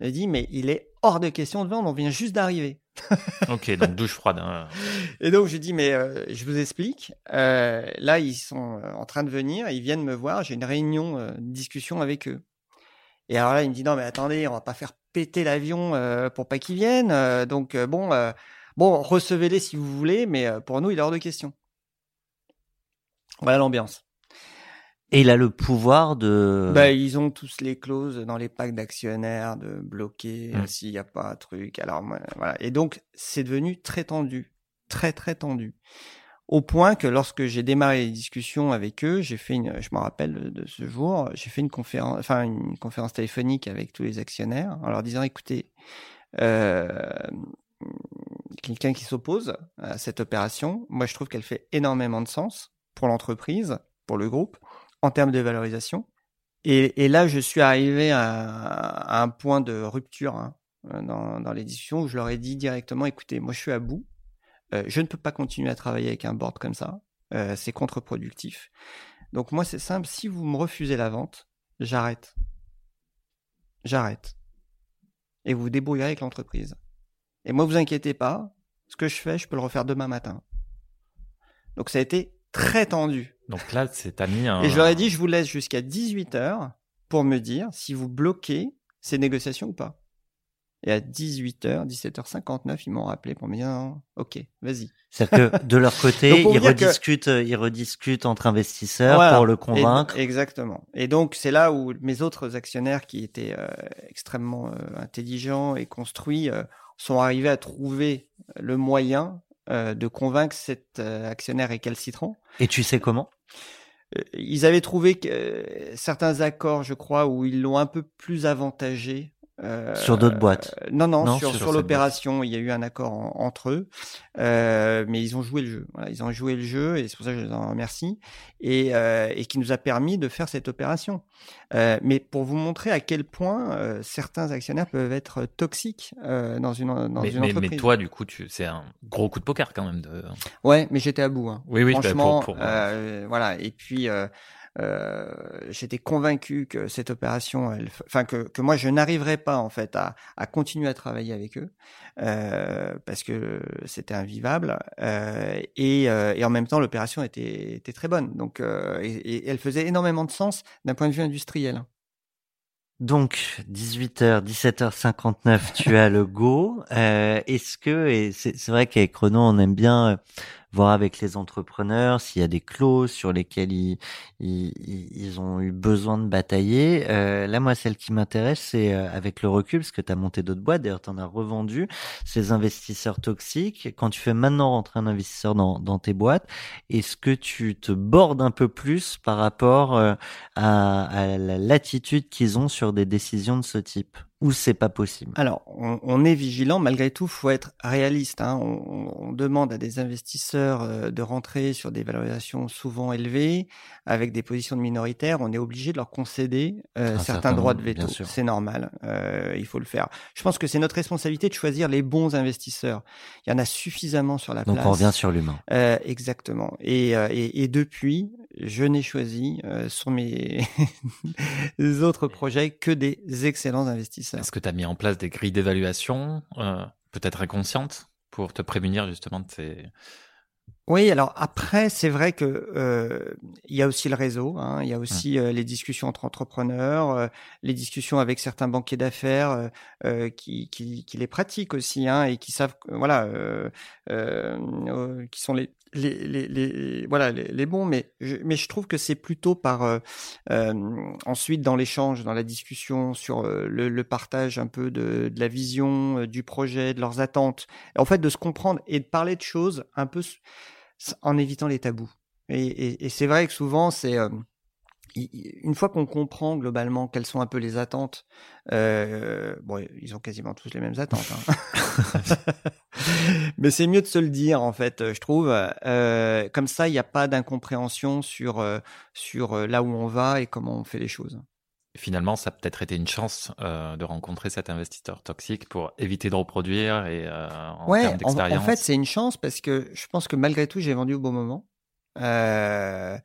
me dit mais il est hors de question de vendre, on vient juste d'arriver. Ok, donc douche froide. hein. Et donc je dis mais euh, je vous explique. Là ils sont en train de venir, ils viennent me voir, j'ai une réunion, une discussion avec eux. Et alors là il me dit non mais attendez, on va pas faire péter l'avion pour pas qu'ils viennent. donc bon bon recevez-les si vous voulez, mais euh, pour nous il est hors de question. Voilà l'ambiance. Et il a le pouvoir de. Bah, ils ont tous les clauses dans les packs d'actionnaires de bloquer euh, s'il n'y a pas un truc. Alors voilà. Et donc c'est devenu très tendu, très très tendu, au point que lorsque j'ai démarré les discussions avec eux, j'ai fait une, je me rappelle de, de ce jour, j'ai fait une conférence, enfin une conférence téléphonique avec tous les actionnaires en leur disant écoutez, euh, quelqu'un qui s'oppose à cette opération, moi je trouve qu'elle fait énormément de sens pour l'entreprise, pour le groupe, en termes de valorisation. Et, là, je suis arrivé à, un point de rupture hein, dans, dans les discussions où je leur ai dit directement, écoutez, moi je suis à bout, Euh, je ne peux pas continuer à travailler avec un board comme ça, Euh, c'est contre-productif. Donc moi c'est simple, si vous me refusez la vente, j'arrête. J'arrête. Et vous vous débrouillerez avec l'entreprise. Et moi, vous inquiétez pas, ce que je fais, je peux le refaire demain matin. Donc ça a été très tendu. Donc là, c'est t'as mis un. Et je leur ai dit, je vous laisse jusqu'à 18h pour me dire si vous bloquez ces négociations ou pas. Et à 18h, 17h59, ils m'ont rappelé pour me dire, non, ok, vas-y. C'est-à-dire que de leur côté, ils que- rediscutent, euh, ils rediscutent entre investisseurs Voilà. pour le Et- convaincre. exactement. Et donc, c'est là où mes autres actionnaires qui étaient euh, extrêmement euh, intelligents et construits euh, sont arrivés à trouver le moyen euh, de convaincre cet euh, actionnaire récalcitrant. Et tu sais comment? Euh, Ils avaient trouvé que, certains accords, je crois, où ils l'ont un peu plus avantagé. Euh, Sur d'autres boîtes euh, Non, non, Non, sur, sur l'opération, il y a eu un accord en- entre eux, euh, mais ils ont joué le jeu. Voilà, ils ont joué le jeu et c'est pour ça que je les en remercie et, euh, et qui nous a permis de faire cette opération. Euh, mais pour vous montrer à quel point euh, certains actionnaires peuvent être toxiques euh, dans une dans mais, une mais, entreprise. mais toi, du coup, tu, c'est un gros coup de poker quand même. De... Ouais, mais j'étais à bout. Hein. Oui, oui, bah, Franchement, pour- pour- euh, voilà. Et puis, euh, j'étais convaincu que cette opération, elle, enfin que, que moi je n'arriverais pas en fait à, à continuer à travailler avec eux euh, parce que c'était invivable euh, et, euh, et en même temps l'opération était, était très bonne. Donc, euh, et, et elle faisait énormément de sens d'un point de vue industriel. Donc 18h, 17h59, tu as le go. Euh, Est-ce que et c'est vrai qu'avec Renault, on aime bien voir avec les entrepreneurs s'il y a des clauses sur lesquelles ils, ils, ont eu besoin de batailler. Euh, là, moi, celle qui m'intéresse, c'est euh, avec le recul, parce que tu as monté d'autres boîtes, d'ailleurs, tu en as revendu, ces investisseurs toxiques. Quand tu fais maintenant rentrer un investisseur dans, dans tes boîtes, est-ce que tu te bordes un peu plus par rapport euh, à, à la qu'ils ont sur des décisions de ce type? Ou c'est pas possible? Alors, on, on est vigilant, malgré tout, faut être réaliste. Hein. On, on demande à des investisseurs euh, de rentrer sur des valorisations souvent élevées, avec des positions de minoritaires. On est obligé de leur concéder euh, certains certain droits de veto. C'est normal, euh, il faut le faire. Je pense que c'est notre responsabilité de choisir les bons investisseurs. Il y en a suffisamment sur la Donc place. on revient sur l'humain. Euh, exactement. Et, euh, et, et depuis, je n'ai choisi euh, sur mes autres projets que des excellents investisseurs. Est-ce que tu as mis en place des grilles d'évaluation, euh, peut-être inconscientes, pour te prémunir justement de ces. Oui, alors après, c'est vrai que euh, il y a aussi le réseau, hein, il y a aussi euh, les discussions entre entrepreneurs, euh, les discussions avec certains banquiers d'affaires euh, qui, qui, qui les pratiquent aussi, hein, et qui savent, voilà, euh, euh, euh, qui sont les les, les, les voilà les, les bons, mais je, mais je trouve que c'est plutôt par euh, euh, ensuite dans l'échange, dans la discussion sur euh, le, le partage un peu de, de la vision euh, du projet, de leurs attentes, en fait de se comprendre et de parler de choses un peu en évitant les tabous. Et, et, et c'est vrai que souvent, c'est euh, une fois qu'on comprend globalement quelles sont un peu les attentes, euh, bon, ils ont quasiment tous les mêmes attentes, hein. mais c'est mieux de se le dire en fait, je trouve. Euh, comme ça, il n'y a pas d'incompréhension sur euh, sur là où on va et comment on fait les choses. Finalement, ça a peut-être été une chance euh, de rencontrer cet investisseur toxique pour éviter de reproduire et euh, en ouais, termes d'expérience. En, en fait, c'est une chance parce que je pense que malgré tout, j'ai vendu au bon moment. Euh,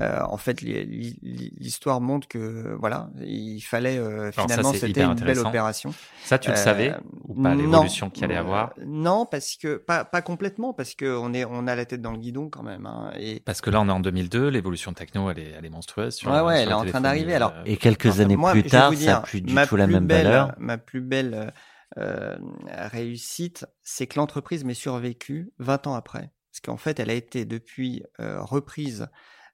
euh, en fait, l'histoire montre que voilà, il fallait euh, finalement c'était une belle opération. Ça, tu le savais euh, ou pas l'évolution qu'il allait avoir? Non, parce que pas pas complètement, parce que on est on a la tête dans le guidon quand même. Hein, et parce que là, on est en 200002, l'évolution techno, elle est elle est monstrueuse. Sur, ouais, ouais, elle est en train d'arriver. Alors et quelques années plus tard, ça n'a plus du tout la même belle, valeur. Ma plus belle euh, réussite, c'est que l'entreprise m'ait survécu 20 ans après parce qu'en fait, elle a été depuis euh, reprise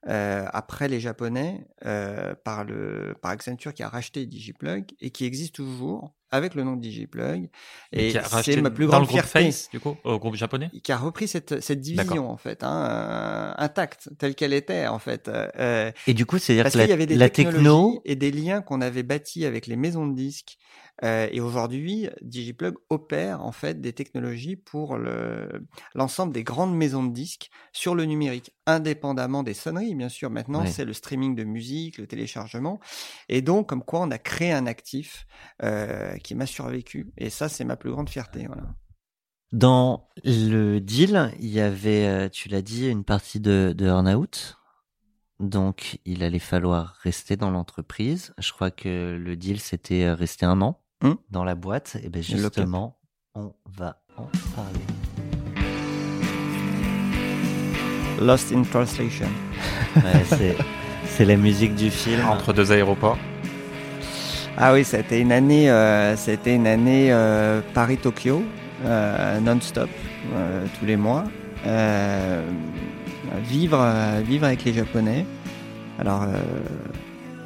euh, après les Japonais euh, par le par Accenture qui a racheté DigiPlug et qui existe toujours avec le nom de DigiPlug et, c'est ma plus grande fierté. Face, du coup au groupe japonais? Qui a repris cette cette division en fait hein, intacte telle qu'elle était en fait euh, et du coup c'est à dire que la, y avait des la techno et des liens qu'on avait bâtis avec les maisons de disques euh, et aujourd'hui, DigiPlug opère en fait des technologies pour l'ensemble des grandes maisons de disques sur le numérique, indépendamment des sonneries, bien sûr. Maintenant, c'est le streaming de musique, le téléchargement, et donc comme quoi on a créé un actif euh, qui m'a survécu. Et ça, c'est ma plus grande fierté. Voilà. Dans le deal, il y avait, euh, tu l'as dit, une partie de, de earn-out. Donc, il allait falloir rester dans l'entreprise. Je crois que le deal, c'était rester un an. Hum? dans la boîte, et ben justement, on va en parler. Lost in Translation. ouais, c'est la musique du film. Entre deux aéroports. Ah oui, c'était une année, euh, c'était une année euh, Paris-Tokyo, euh, non-stop, euh, tous les mois. Euh, vivre, vivre avec les Japonais. Alors,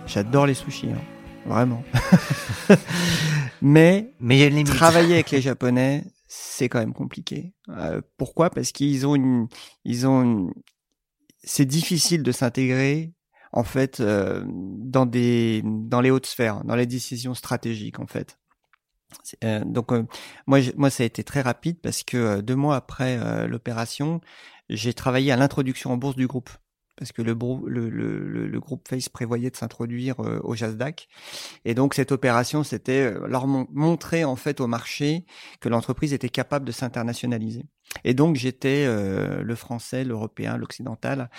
j'adore les sushis. Hein vraiment. mais mais travailler avec les Japonais, c'est quand même compliqué. Euh, pourquoi? Parce qu'ils ont une, ils ont, une... c'est difficile de s'intégrer en fait euh, dans des, dans les hautes sphères, dans les décisions stratégiques en fait. Euh, donc moi, moi ça a été très rapide parce que deux mois après l'opération, j'ai travaillé à l'introduction en bourse du groupe parce que le, groupe Face prévoyait de s'introduire euh, au Jasdac. Et donc cette opération, c'était euh, leur montrer en fait au marché que l'entreprise était capable de s'internationaliser. Et donc j'étais euh, le français, l'européen, l'occidental.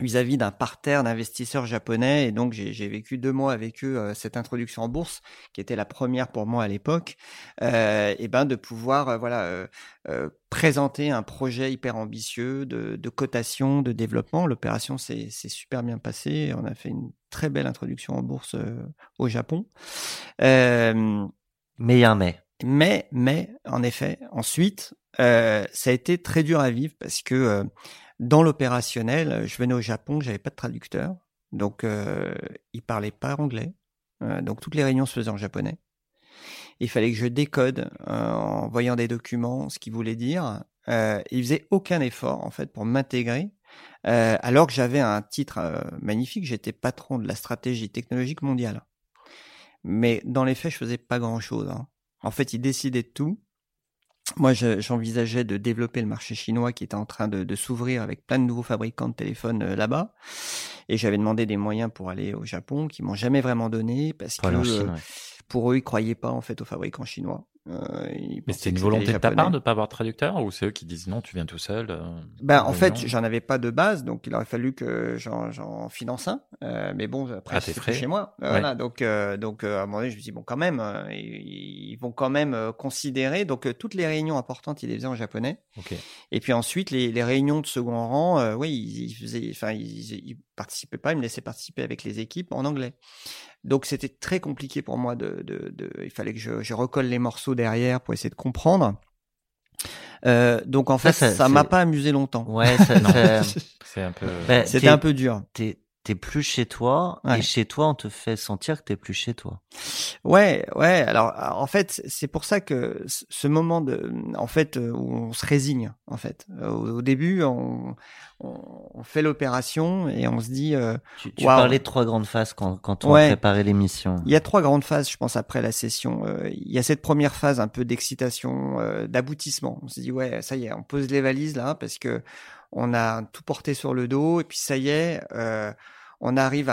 Vis-à-vis d'un parterre d'investisseurs japonais. Et donc j'ai vécu deux mois avec eux euh, cette introduction en bourse qui était la première pour moi à l'époque euh, et ben de pouvoir euh, voilà euh, euh, présenter un projet hyper ambitieux de, de cotation de développement. L'opération s'est super bien passée. On a fait une très belle introduction en bourse au Japon. Meilleur mais mais. mais en effet ensuite ça a été très dur à vivre parce que dans l'opérationnel, je venais au Japon, j'avais pas de traducteur, donc euh, ils parlaient pas anglais, euh, donc toutes les réunions se faisaient en japonais. Il fallait que je décode euh, en voyant des documents ce qu'ils voulaient dire. Euh, ils faisaient aucun effort en fait pour m'intégrer, euh, alors que j'avais un titre euh, magnifique. J'étais patron de la stratégie technologique mondiale. Mais dans les faits, je faisais pas grand chose. Hein. En fait, ils décidaient de tout moi, j'envisageais de développer le marché chinois qui était en train de, de s'ouvrir avec plein de nouveaux fabricants de téléphones euh, là-bas. Et j'avais demandé des moyens pour aller au Japon, qui m'ont jamais vraiment donné parce que euh, pour eux, ils croyaient pas en fait aux fabricants chinois. Euh, mais c'était une volonté de ta part de pas avoir de traducteur ou c'est eux qui disent non, tu viens tout seul Ben en fait, j'en avais pas de base, donc il aurait fallu que j'en finance un. Euh, mais bon, après c'est chez moi, voilà. Donc donc à un moment donné, je me dis bon quand même, ils, vont quand même considérer. Donc toutes les réunions importantes, ils les faisaient en japonais. Okay. Et puis ensuite les, les réunions de second rang, oui, ils, faisaient, enfin ils, ils participaient pas, ils me laissaient participer avec les équipes en anglais. Donc c'était très compliqué pour moi de, de, de, il fallait que je, je, recolle les morceaux derrière pour essayer de comprendre. Euh, donc en fait, ça, ça m'a pas amusé longtemps. Ouais, c'est un peu. Bah, c'était un peu dur. T'es t'es plus chez toi Ouais. et chez toi on te fait sentir que t'es plus chez toi. Ouais, ouais. Alors, en fait, c'est pour ça que ce moment de, en fait, euh, où on se résigne, en fait. Au, au début, on, on, fait l'opération et on se dit, euh, Tu, tu Waouh. parlais de trois grandes phases quand, quand on Ouais. a préparé l'émission. il y a trois grandes phases, je pense, après la session. Euh, il y a cette première phase un peu d'excitation, euh, d'aboutissement. On se dit, ouais, ça y est, on pose les valises là parce que on a tout porté sur le dos et puis ça y est, euh, on arrive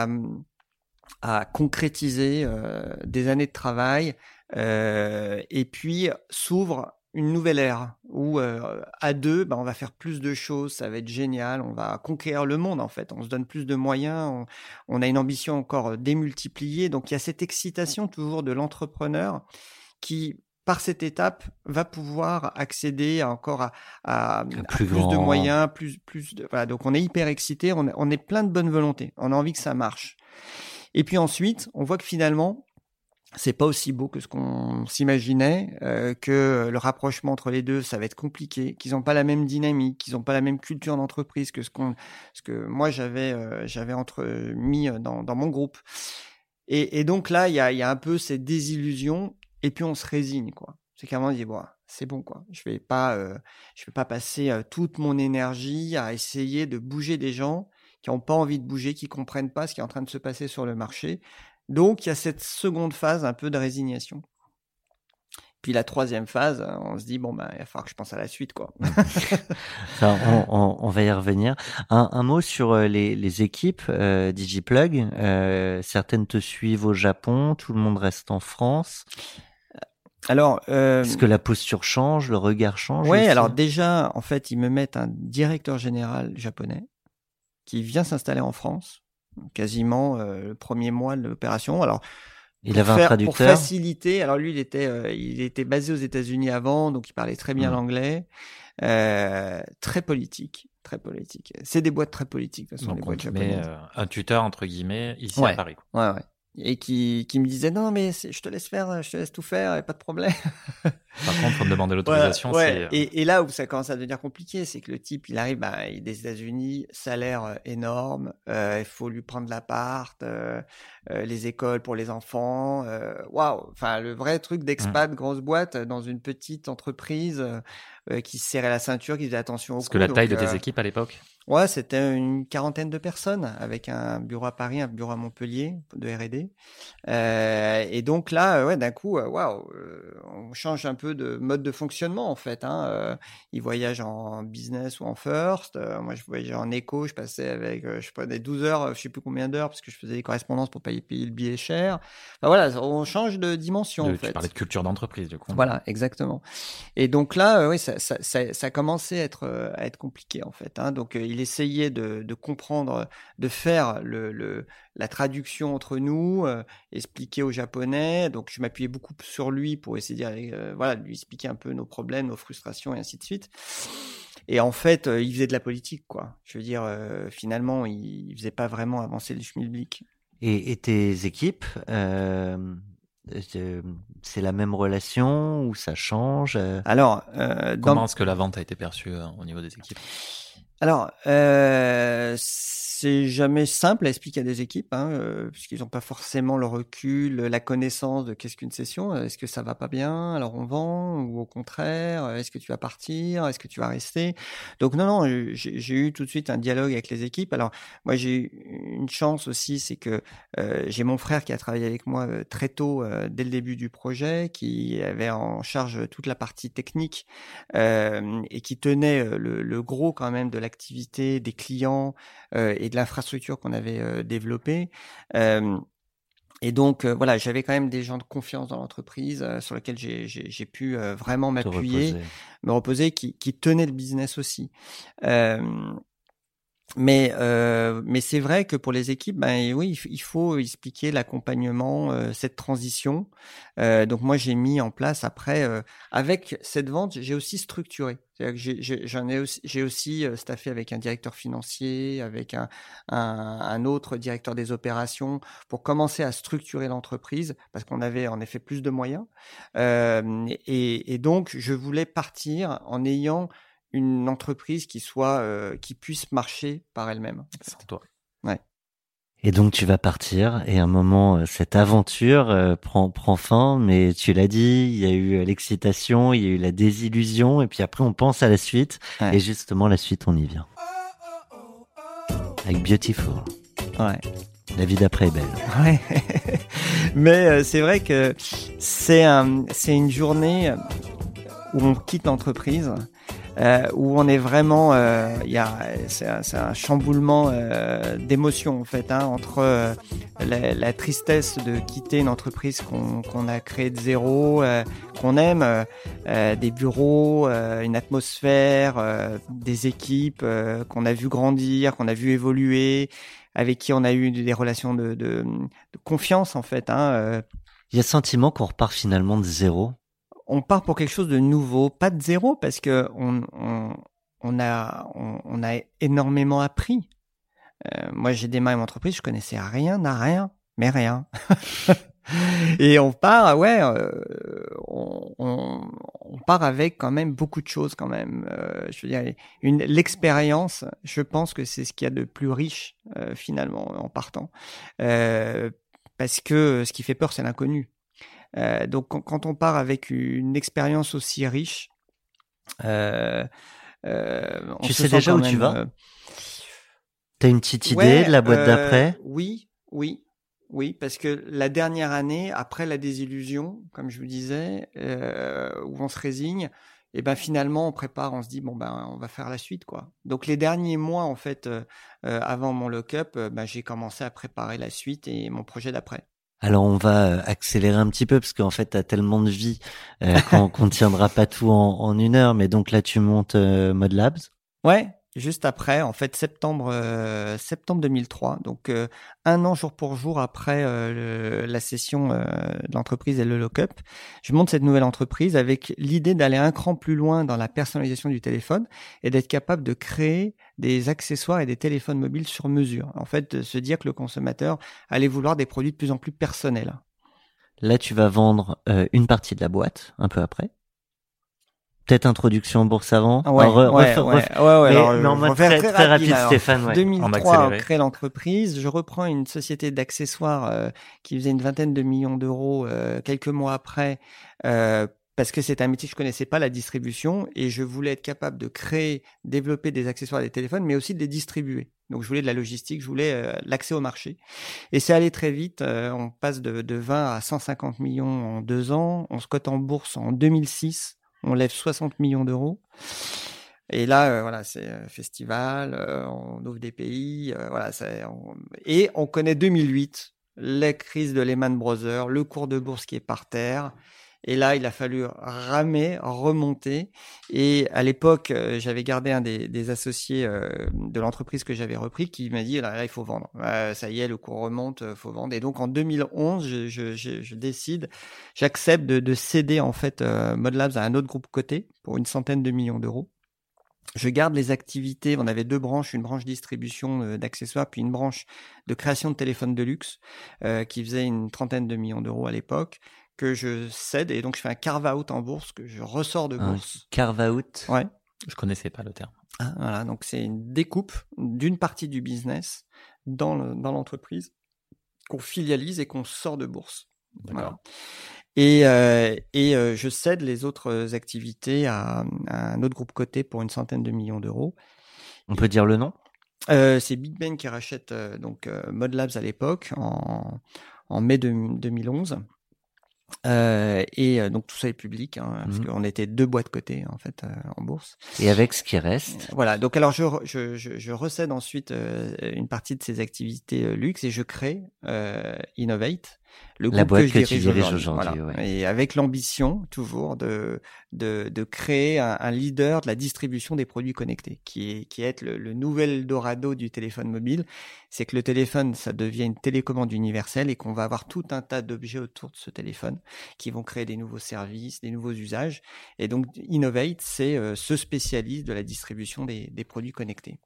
à, concrétiser euh, des années de travail euh, et puis s'ouvre une nouvelle ère où euh, à deux, bah, on va faire plus de choses, ça va être génial, on va conquérir le monde en fait, on se donne plus de moyens, on a une ambition encore démultipliée, donc il y a cette excitation toujours de l'entrepreneur qui par cette étape va pouvoir accéder à encore à, à- à plus de moyens, plus plus de voilà, donc on est hyper excité, on, est- on est plein de bonne volonté, on a envie que ça marche. Et puis ensuite, on voit que finalement, c'est pas aussi beau que ce qu'on s'imaginait, euh, que le rapprochement entre les deux, ça va être compliqué, qu'ils n'ont pas la même dynamique, qu'ils n'ont pas la même culture d'entreprise que ce qu'on, ce que moi j'avais, euh, j'avais entre mis dans, dans mon groupe. Et, et donc là, il y a, il y a un peu cette désillusion, et puis on se résigne, quoi. C'est moment, on dit, bon, c'est bon, quoi. Je vais pas, euh, je vais pas passer euh, toute mon énergie à essayer de bouger des gens qui n'ont pas envie de bouger, qui comprennent pas ce qui est en train de se passer sur le marché. Donc, il y a cette seconde phase un peu de résignation. Puis la troisième phase, on se dit, bon, ben, il va falloir que je pense à la suite, quoi. On, va y revenir. Un, mot sur euh, les, équipes euh, DigiPlug. Euh, certaines te suivent au Japon, tout le monde reste en France. Alors, euh, Est-ce que la posture change, le regard change aussi? alors déjà, en fait, ils me mettent un directeur général japonais qui vient s'installer en France, quasiment euh, le premier mois de l'opération. Alors, Il avait un faire- traducteur? Pour faciliter, alors lui, il était, euh, il était basé aux États-Unis avant, donc il parlait très bien Mm. l'anglais. Euh, très politique, très politique. C'est des boîtes très politiques, de toute façon, les Donc, boîtes japonaises. euh, un tuteur, entre guillemets, ici Ouais. à Paris. quoi. Ouais, ouais. Et qui, qui me disait non mais je te laisse faire, je te laisse tout faire, et pas de problème. Par contre, faut me demander l'autorisation. ouais. euh, Et, et là où ça commence à devenir compliqué, c'est que le type, il arrive bah, il est des États-Unis, salaire euh, énorme, euh, il faut lui prendre l'appart, euh, euh, les écoles pour les enfants. Waouh Enfin, le vrai truc d'expat, Mmh. grosse boîte, dans une petite entreprise qui se serrait la ceinture, qui faisait attention au Parce coût, que la taille donc, de tes équipes à l'époque Ouais, c'était une quarantaine de personnes avec un bureau à Paris, un bureau à Montpellier de R&D. Euh, et donc là, ouais, d'un coup, euh, waouh, euh, on change un peu de mode de fonctionnement en fait. Hein. Euh, ils voyagent en business ou en first. Euh, moi, je voyageais en éco. Je passais avec, je prenais 12 heures, je sais plus combien d'heures parce que je faisais des correspondances pour pas y payer le billet cher. Enfin, voilà, on change de dimension De- en fait. Tu parlais de culture d'entreprise, du coup. Voilà, exactement. Et donc là, oui, ça, ça, ça, ça commençait à être, à être compliqué en fait. Hein. Donc il essayait de, de comprendre, de faire le, le, la traduction entre nous, euh, expliquer aux Japonais. Donc je m'appuyais beaucoup sur lui pour essayer de euh, voilà, de lui expliquer un peu nos problèmes, nos frustrations et ainsi de suite. Et en fait, euh, il faisait de la politique, quoi. Je veux dire, euh, finalement, il, il faisait pas vraiment avancer le schmilblick. Et, et tes équipes, c'est la même relation ou ça change Alors, euh, dans, Comment est-ce que la vente a été perçue euh, au niveau des équipes? Alors, euh, c'est jamais simple à expliquer à des équipes, hein, euh, puisqu'ils n'ont pas forcément le recul, la connaissance de qu'est-ce qu'une session. Est-ce que ça va pas bien? Alors on vend ou au contraire Est-ce que tu vas partir? Est-ce que tu vas rester? Donc non, non, j'ai eu tout de suite un dialogue avec les équipes. Alors moi j'ai eu une chance aussi, c'est que euh, j'ai mon frère qui a travaillé avec moi euh, très tôt, euh, dès le début du projet, qui avait en charge toute la partie technique euh, et qui tenait euh, le, gros quand même de l'activité des clients euh, et de l'infrastructure qu'on avait euh, développée. Et donc euh, voilà, j'avais quand même des gens de confiance dans l'entreprise euh, sur lesquels j'ai- pu euh, vraiment m'appuyer me reposer, qui, qui tenait le business aussi. Mais euh, mais c'est vrai que pour les équipes, ben oui, il faut expliquer l'accompagnement, euh, cette transition. Euh, donc moi j'ai mis en place après euh, avec cette vente, j'ai aussi structuré. J'en ai aussi j'ai aussi euh, staffé avec un directeur financier, avec un, un un autre directeur des opérations pour commencer à structurer l'entreprise parce qu'on avait en effet plus de moyens. Euh, et, et donc, je voulais partir en ayant une entreprise qui soit, euh, qui puisse marcher par elle-même. Sans toi. Ouais. Et donc tu vas partir et à un moment euh, cette aventure euh, prend prend fin mais tu l'as dit, il y a eu l'excitation, il y a eu la désillusion et puis après on pense à la suite Ouais. et justement la suite on y vient. Avec Beautiful. Ouais. La vie d'après est belle. Ouais. Mais euh, c'est vrai que c'est un, c'est une journée où on quitte l'entreprise, euh, où on est vraiment, euh, il a, c'est un, un chamboulement euh, d'émotions en fait, hein, entre euh, la, la tristesse de quitter une entreprise qu'on a créée de zéro, euh, qu'on aime, euh, euh, des bureaux, euh, une atmosphère, euh, des équipes euh, qu'on a vu grandir, qu'on a vu évoluer, avec qui on a eu des relations de, de, de confiance en fait. Hein, euh, Il y a ce sentiment qu'on repart finalement de zéro? On part pour quelque chose de nouveau, pas de zéro, parce que on, a, énormément appris. Euh, moi, j'ai démarré mon entreprise, je connaissais rien à rien, mais rien. Et on part, ouais, euh, on, part avec quand même beaucoup de choses quand même. Euh, je veux dire, une l'expérience, je pense que c'est ce qu'il y a de plus riche finalement en partant, parce que ce qui fait peur, c'est l'inconnu. Euh, donc quand, quand on part avec une expérience aussi riche, euh, euh, on Tu se sais déjà où tu vas euh, T'as une petite idée Ouais, de la boîte euh, d'après? Oui, oui, oui, parce que la dernière année, après la désillusion, comme je vous disais, euh, où on se résigne, et ben finalement on prépare, on se dit bon ben on va faire la suite quoi. Donc les derniers mois en fait, euh, avant mon lock-up, ben, j'ai commencé à préparer la suite et mon projet d'après. Alors on va euh, accélérer un petit peu parce qu'en fait t'as tellement de vie euh, qu'on qu'on tiendra pas tout en, en une heure. Mais donc là tu montes euh, Mod Labs. Ouais, juste après, en fait, septembre, euh, septembre 2003. Donc, euh, un an jour pour jour après euh, la session euh, de l'entreprise et le lock-up, je monte cette nouvelle entreprise avec l'idée d'aller un cran plus loin dans la personnalisation du téléphone et d'être capable de créer des accessoires et des téléphones mobiles sur mesure. En fait, se dire que le consommateur allait vouloir des produits de plus en plus personnels. Là tu vas vendre euh, une partie de la boîte un peu après. Peut-être introduction en bourse avant. Ouais, Alors, re- ouais, refais- ouais, ouais, ouais, mais- alors, mais en mode très, très rapide, alors. Stéphane. ouais. 2003, on crée l'entreprise. Je reprends une société d'accessoires euh, qui faisait une vingtaine de millions d'euros euh, quelques mois après, euh, parce que c'est un métier que je connaissais pas, la distribution, et je voulais être capable de créer, développer des accessoires des téléphones, mais aussi de les distribuer. Donc je voulais de la logistique, je voulais euh, l'accès au marché. Et c'est allé très vite. euh, on passe de, de 20 à 150 millions en deux ans. On se cote en bourse en 2006. On lève 60 millions d'euros. Et là, euh, voilà, c'est festival, euh, on ouvre des pays, euh, voilà, on- et on connaît 2008, la crise de Lehman Brothers, le cours de bourse qui est par terre. Et là, il a fallu ramer, remonter. Et à l'époque, euh, j'avais gardé un des, associés euh, de l'entreprise que j'avais repris qui m'a dit là, il faut vendre. Ça y est, le cours remonte, euh, faut vendre. Et donc en 2011, je, décide, j'accepte de, de céder en fait Modlabs à un autre groupe coté pour une centaine de millions d'euros. Je garde les activités. On avait deux branches, une branche distribution d'accessoires, puis une branche de création de téléphones de luxe qui faisait une trentaine de millions d'euros à l'époque que je cède et donc je fais un carve out en bourse que je ressors de bourse. carve out. Ouais. Je connaissais pas le terme. Ah, Voilà, donc c'est une découpe d'une partie du business dans le- dans l'entreprise qu'on filialise et qu'on sort de bourse. Voilà. Et, euh, et euh, je cède les autres activités à, à un autre groupe coté pour une centaine de millions d'euros. On peut dire le nom? Euh, c'est Big Ben qui rachète donc euh, Modlabs à l'époque en, en mai de- 2011. Euh, et euh, donc tout ça est public hein, parce Mhm. qu'on était deux boîtes cotées en fait euh, en bourse. et avec ce qui reste. Voilà, donc alors je, je, je, je recède ensuite euh, une partie de ces activités euh, luxe et je crée euh, Innovate, le La groupe boîte que je que tu dirige diriges aujourd'hui. aujourd'hui, Voilà. ouais. Et avec l'ambition toujours de, de, de créer un, un leader de la distribution des produits connectés, qui est, qui est le, le nouvel Dorado du téléphone mobile. C'est que le téléphone, ça devient une télécommande universelle et qu'on va avoir tout un tas d'objets autour de ce téléphone qui vont créer des nouveaux services, des nouveaux usages. Et donc, Innovate, c'est euh, ce spécialiste de la distribution des, des produits connectés.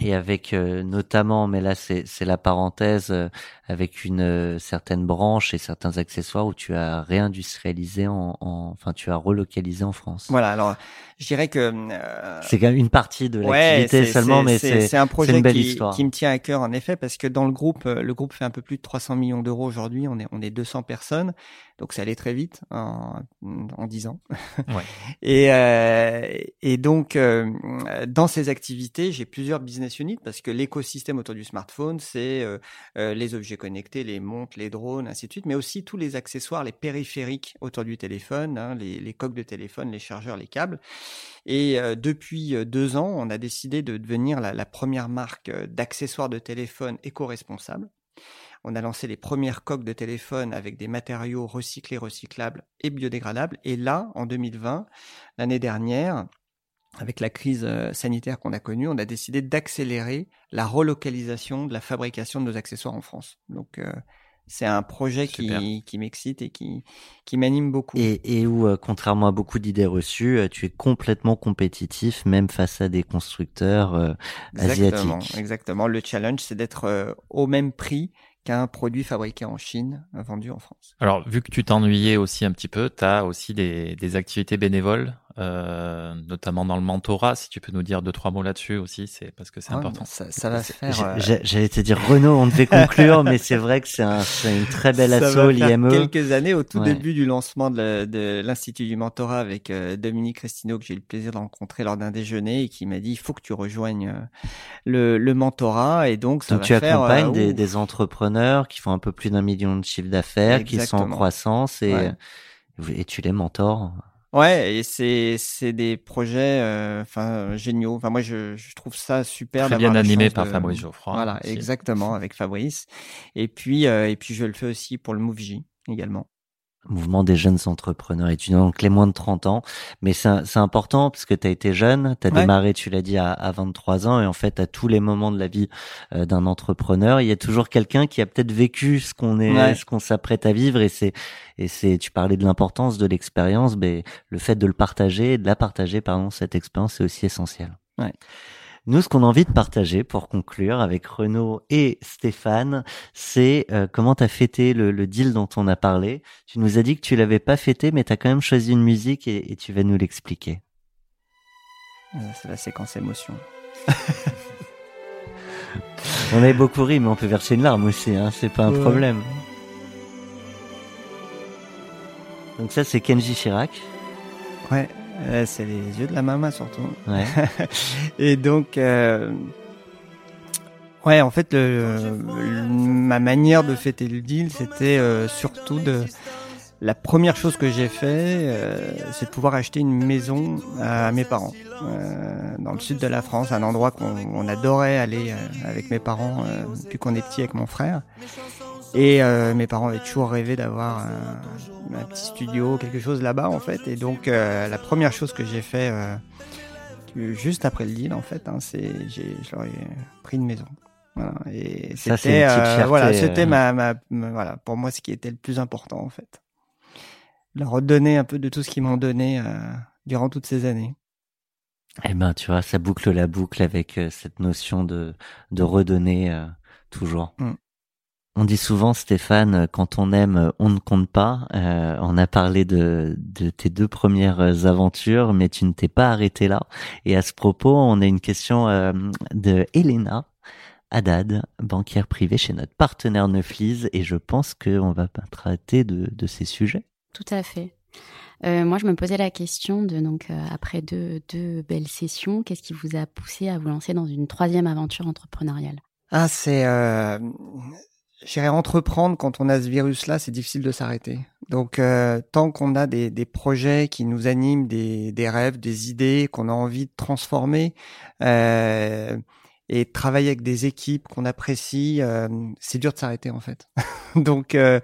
Et avec euh, notamment, mais là c'est la parenthèse, euh, avec une euh, certaine branche et certains accessoires où tu as réindustrialisé en, en, enfin tu as relocalisé en France. Voilà, alors je dirais que c'est quand même une partie de l'activité seulement, mais c'est un projet une belle qui, histoire. qui me tient à cœur en effet parce que dans le groupe, le groupe fait un peu plus de 300 millions d'euros aujourd'hui, on est on est 200 personnes, donc ça allait très vite en en 10 ans. Ouais. et et donc dans ces activités, j'ai plusieurs business parce que l'écosystème autour du smartphone, c'est euh, euh, les objets connectés, les montres, les drones, ainsi de suite, mais aussi tous les accessoires, les périphériques autour du téléphone, hein, les, coques de téléphone, les chargeurs, les câbles. Et euh, depuis deux ans, on a décidé de devenir la, première marque d'accessoires de téléphone éco-responsable. On a lancé les premières coques de téléphone avec des matériaux recyclés, recyclables et biodégradables. Et là, en 2020, l'année dernière, avec la crise euh, sanitaire qu'on a connue, on a décidé d'accélérer la relocalisation de la fabrication de nos accessoires en France. Donc euh, c'est un projet qui, qui m'excite et qui, qui m'anime beaucoup. Et, et où, euh, contrairement à beaucoup d'idées reçues, tu es complètement compétitif, même face à des constructeurs exactement, asiatiques. Exactement. Le challenge, c'est d'être au même prix qu'un produit fabriqué en Chine vendu en France. Alors, vu que tu t'ennuyais aussi un petit peu, tu as aussi des, des activités bénévoles euh, notamment dans le mentorat. Si tu peux nous dire deux trois mots là-dessus aussi, c'est parce que c'est important. Ça, ça, va faire. Euh, j'allais te dire Renaud, on devait conclure, mais c'est vrai que c'est un, une très belle asso l'IME. Quelques années au tout début du lancement de l'institut du mentorat avec euh, Dominique Restino que j'ai eu le plaisir de rencontrer lors d'un déjeuner et qui m'a dit il faut que tu rejoignes le, le mentorat et donc ça donc tu accompagnes des, des, entrepreneurs qui font un peu plus d'un million de chiffre d'affaires, qui sont en croissance et et tu les mentors. Ouais, et c'est c'est des projets euh, enfin géniaux. Enfin moi je, je trouve ça super Très bien animé par Fabrice Geoffroy. Voilà, exactement avec Fabrice. Et puis euh, et puis je le fais aussi pour le MoveJ également mouvement des jeunes entrepreneurs étudiants, donc les moins de 30 ans. Mais c'est important parce que tu as été jeune, tu as démarré, tu l'as dit, à, à, 23 ans. Et en fait, à tous les moments de la vie euh, d'un entrepreneur, il y a toujours quelqu'un qui a peut-être vécu ce qu'on est, ce qu'on s'apprête à vivre. Et c'est, et c'est, tu parlais de l'importance de l'expérience, mais le fait de le partager, de la partager, pardon, cette expérience, c'est aussi essentiel. Ouais. Nous, ce qu'on a envie de partager pour conclure avec Renaud et Stéphane, c'est euh, comment tu as fêté le, deal dont on a parlé. Tu nous as dit que tu l'avais pas fêté, mais tu as quand même choisi une musique et, tu vas nous l'expliquer. Euh, c'est la séquence émotion. on avait beaucoup ri, mais on peut verser une larme aussi, hein, c'est pas un problème. Donc ça, c'est Kenji Chirac. Ouais, euh, c'est les yeux de la maman surtout. Ouais. et donc, euh, ouais, en fait, le, ma manière de fêter le deal, c'était euh, surtout de la première chose que j'ai fait, euh, c'est de pouvoir acheter une maison à mes parents euh, dans le sud de la France, un endroit qu'on adorait aller avec mes parents depuis qu'on est petit avec mon frère. Et euh, mes parents avaient toujours rêvé d'avoir un, un, petit studio, quelque chose là-bas en fait. Et donc euh, la première chose que j'ai fait euh, juste après le deal en fait, hein, c'est j'ai je leur ai pris une maison. Voilà. Et c'était voilà, c'était ma, ma, voilà pour moi ce qui était le plus important en fait. Leur redonner un peu de tout ce qu'ils m'ont donné durant toutes ces années. Eh ben, tu vois, ça boucle la boucle avec cette notion de de redonner toujours. Mm. On dit souvent, Stéphane, quand on aime, on ne compte pas. Euh, on a parlé de, de, tes deux premières aventures, mais tu ne t'es pas arrêté là. Et à ce propos, on a une question euh, de Elena Haddad, banquière privée chez notre partenaire Neuflise, et je pense qu'on va pas traiter de, de, ces sujets. Tout à fait. Euh, moi, je me posais la question de donc après deux, deux belles sessions, qu'est-ce qui vous a poussé à vous lancer dans une troisième aventure entrepreneuriale? Ah, c'est J'irais entreprendre quand on a ce virus-là, c'est difficile de s'arrêter. Donc, euh, tant qu'on a des, des, projets qui nous animent, des, des rêves, des idées qu'on a envie de transformer euh, et travailler avec des équipes qu'on apprécie, euh, c'est dur de s'arrêter en fait. donc, euh,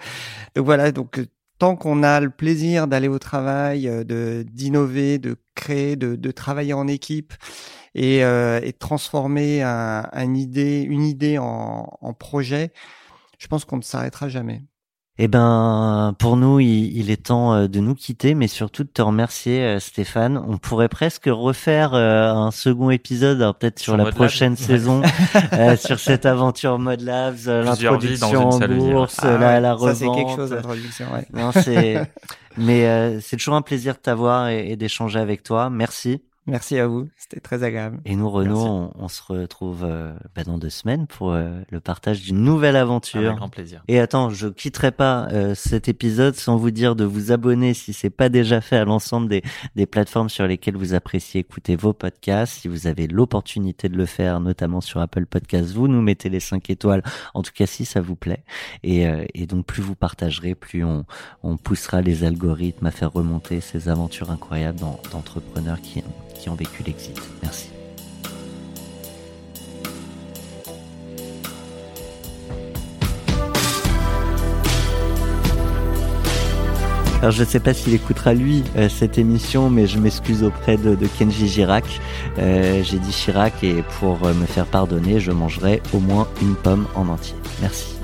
donc voilà. Donc, tant qu'on a le plaisir d'aller au travail, euh, de d'innover, de créer, de, de travailler en équipe et, et transformer un, un idée, une idée en, en projet je pense qu'on ne s'arrêtera jamais. Eh ben, pour nous, il, est temps euh, de nous quitter, mais surtout de te remercier, euh, Stéphane. On pourrait presque refaire euh, un second épisode, peut-être sur, la prochaine saison, sur cette aventure Mode Labs, l'introduction en bourse, ah la, la revente. Ça, c'est quelque chose, l'introduction, ouais. Non, c'est, mais c'est toujours un plaisir de t'avoir et d'échanger avec toi. Merci. Merci à vous, c'était très agréable. Et nous, Renaud, on, se retrouve euh, bah, dans deux semaines pour euh, le partage d'une nouvelle aventure. Avec grand plaisir. Et attends, je quitterai pas euh, cet épisode sans vous dire de vous abonner si c'est pas déjà fait à l'ensemble des, des plateformes sur lesquelles vous appréciez écouter vos podcasts. Si vous avez l'opportunité de le faire, notamment sur Apple Podcasts, vous nous mettez les cinq étoiles. En tout cas, si ça vous plaît. Et, et donc, plus vous partagerez, plus on, on poussera les algorithmes à faire remonter ces aventures incroyables d'entrepreneurs qui qui ont vécu l'exit. Merci. Alors je ne sais pas s'il écoutera lui euh, cette émission, mais je m'excuse auprès de, Kenji Girac. Euh, j'ai dit Chirac et pour me faire pardonner, je mangerai au moins une pomme en entier. Merci.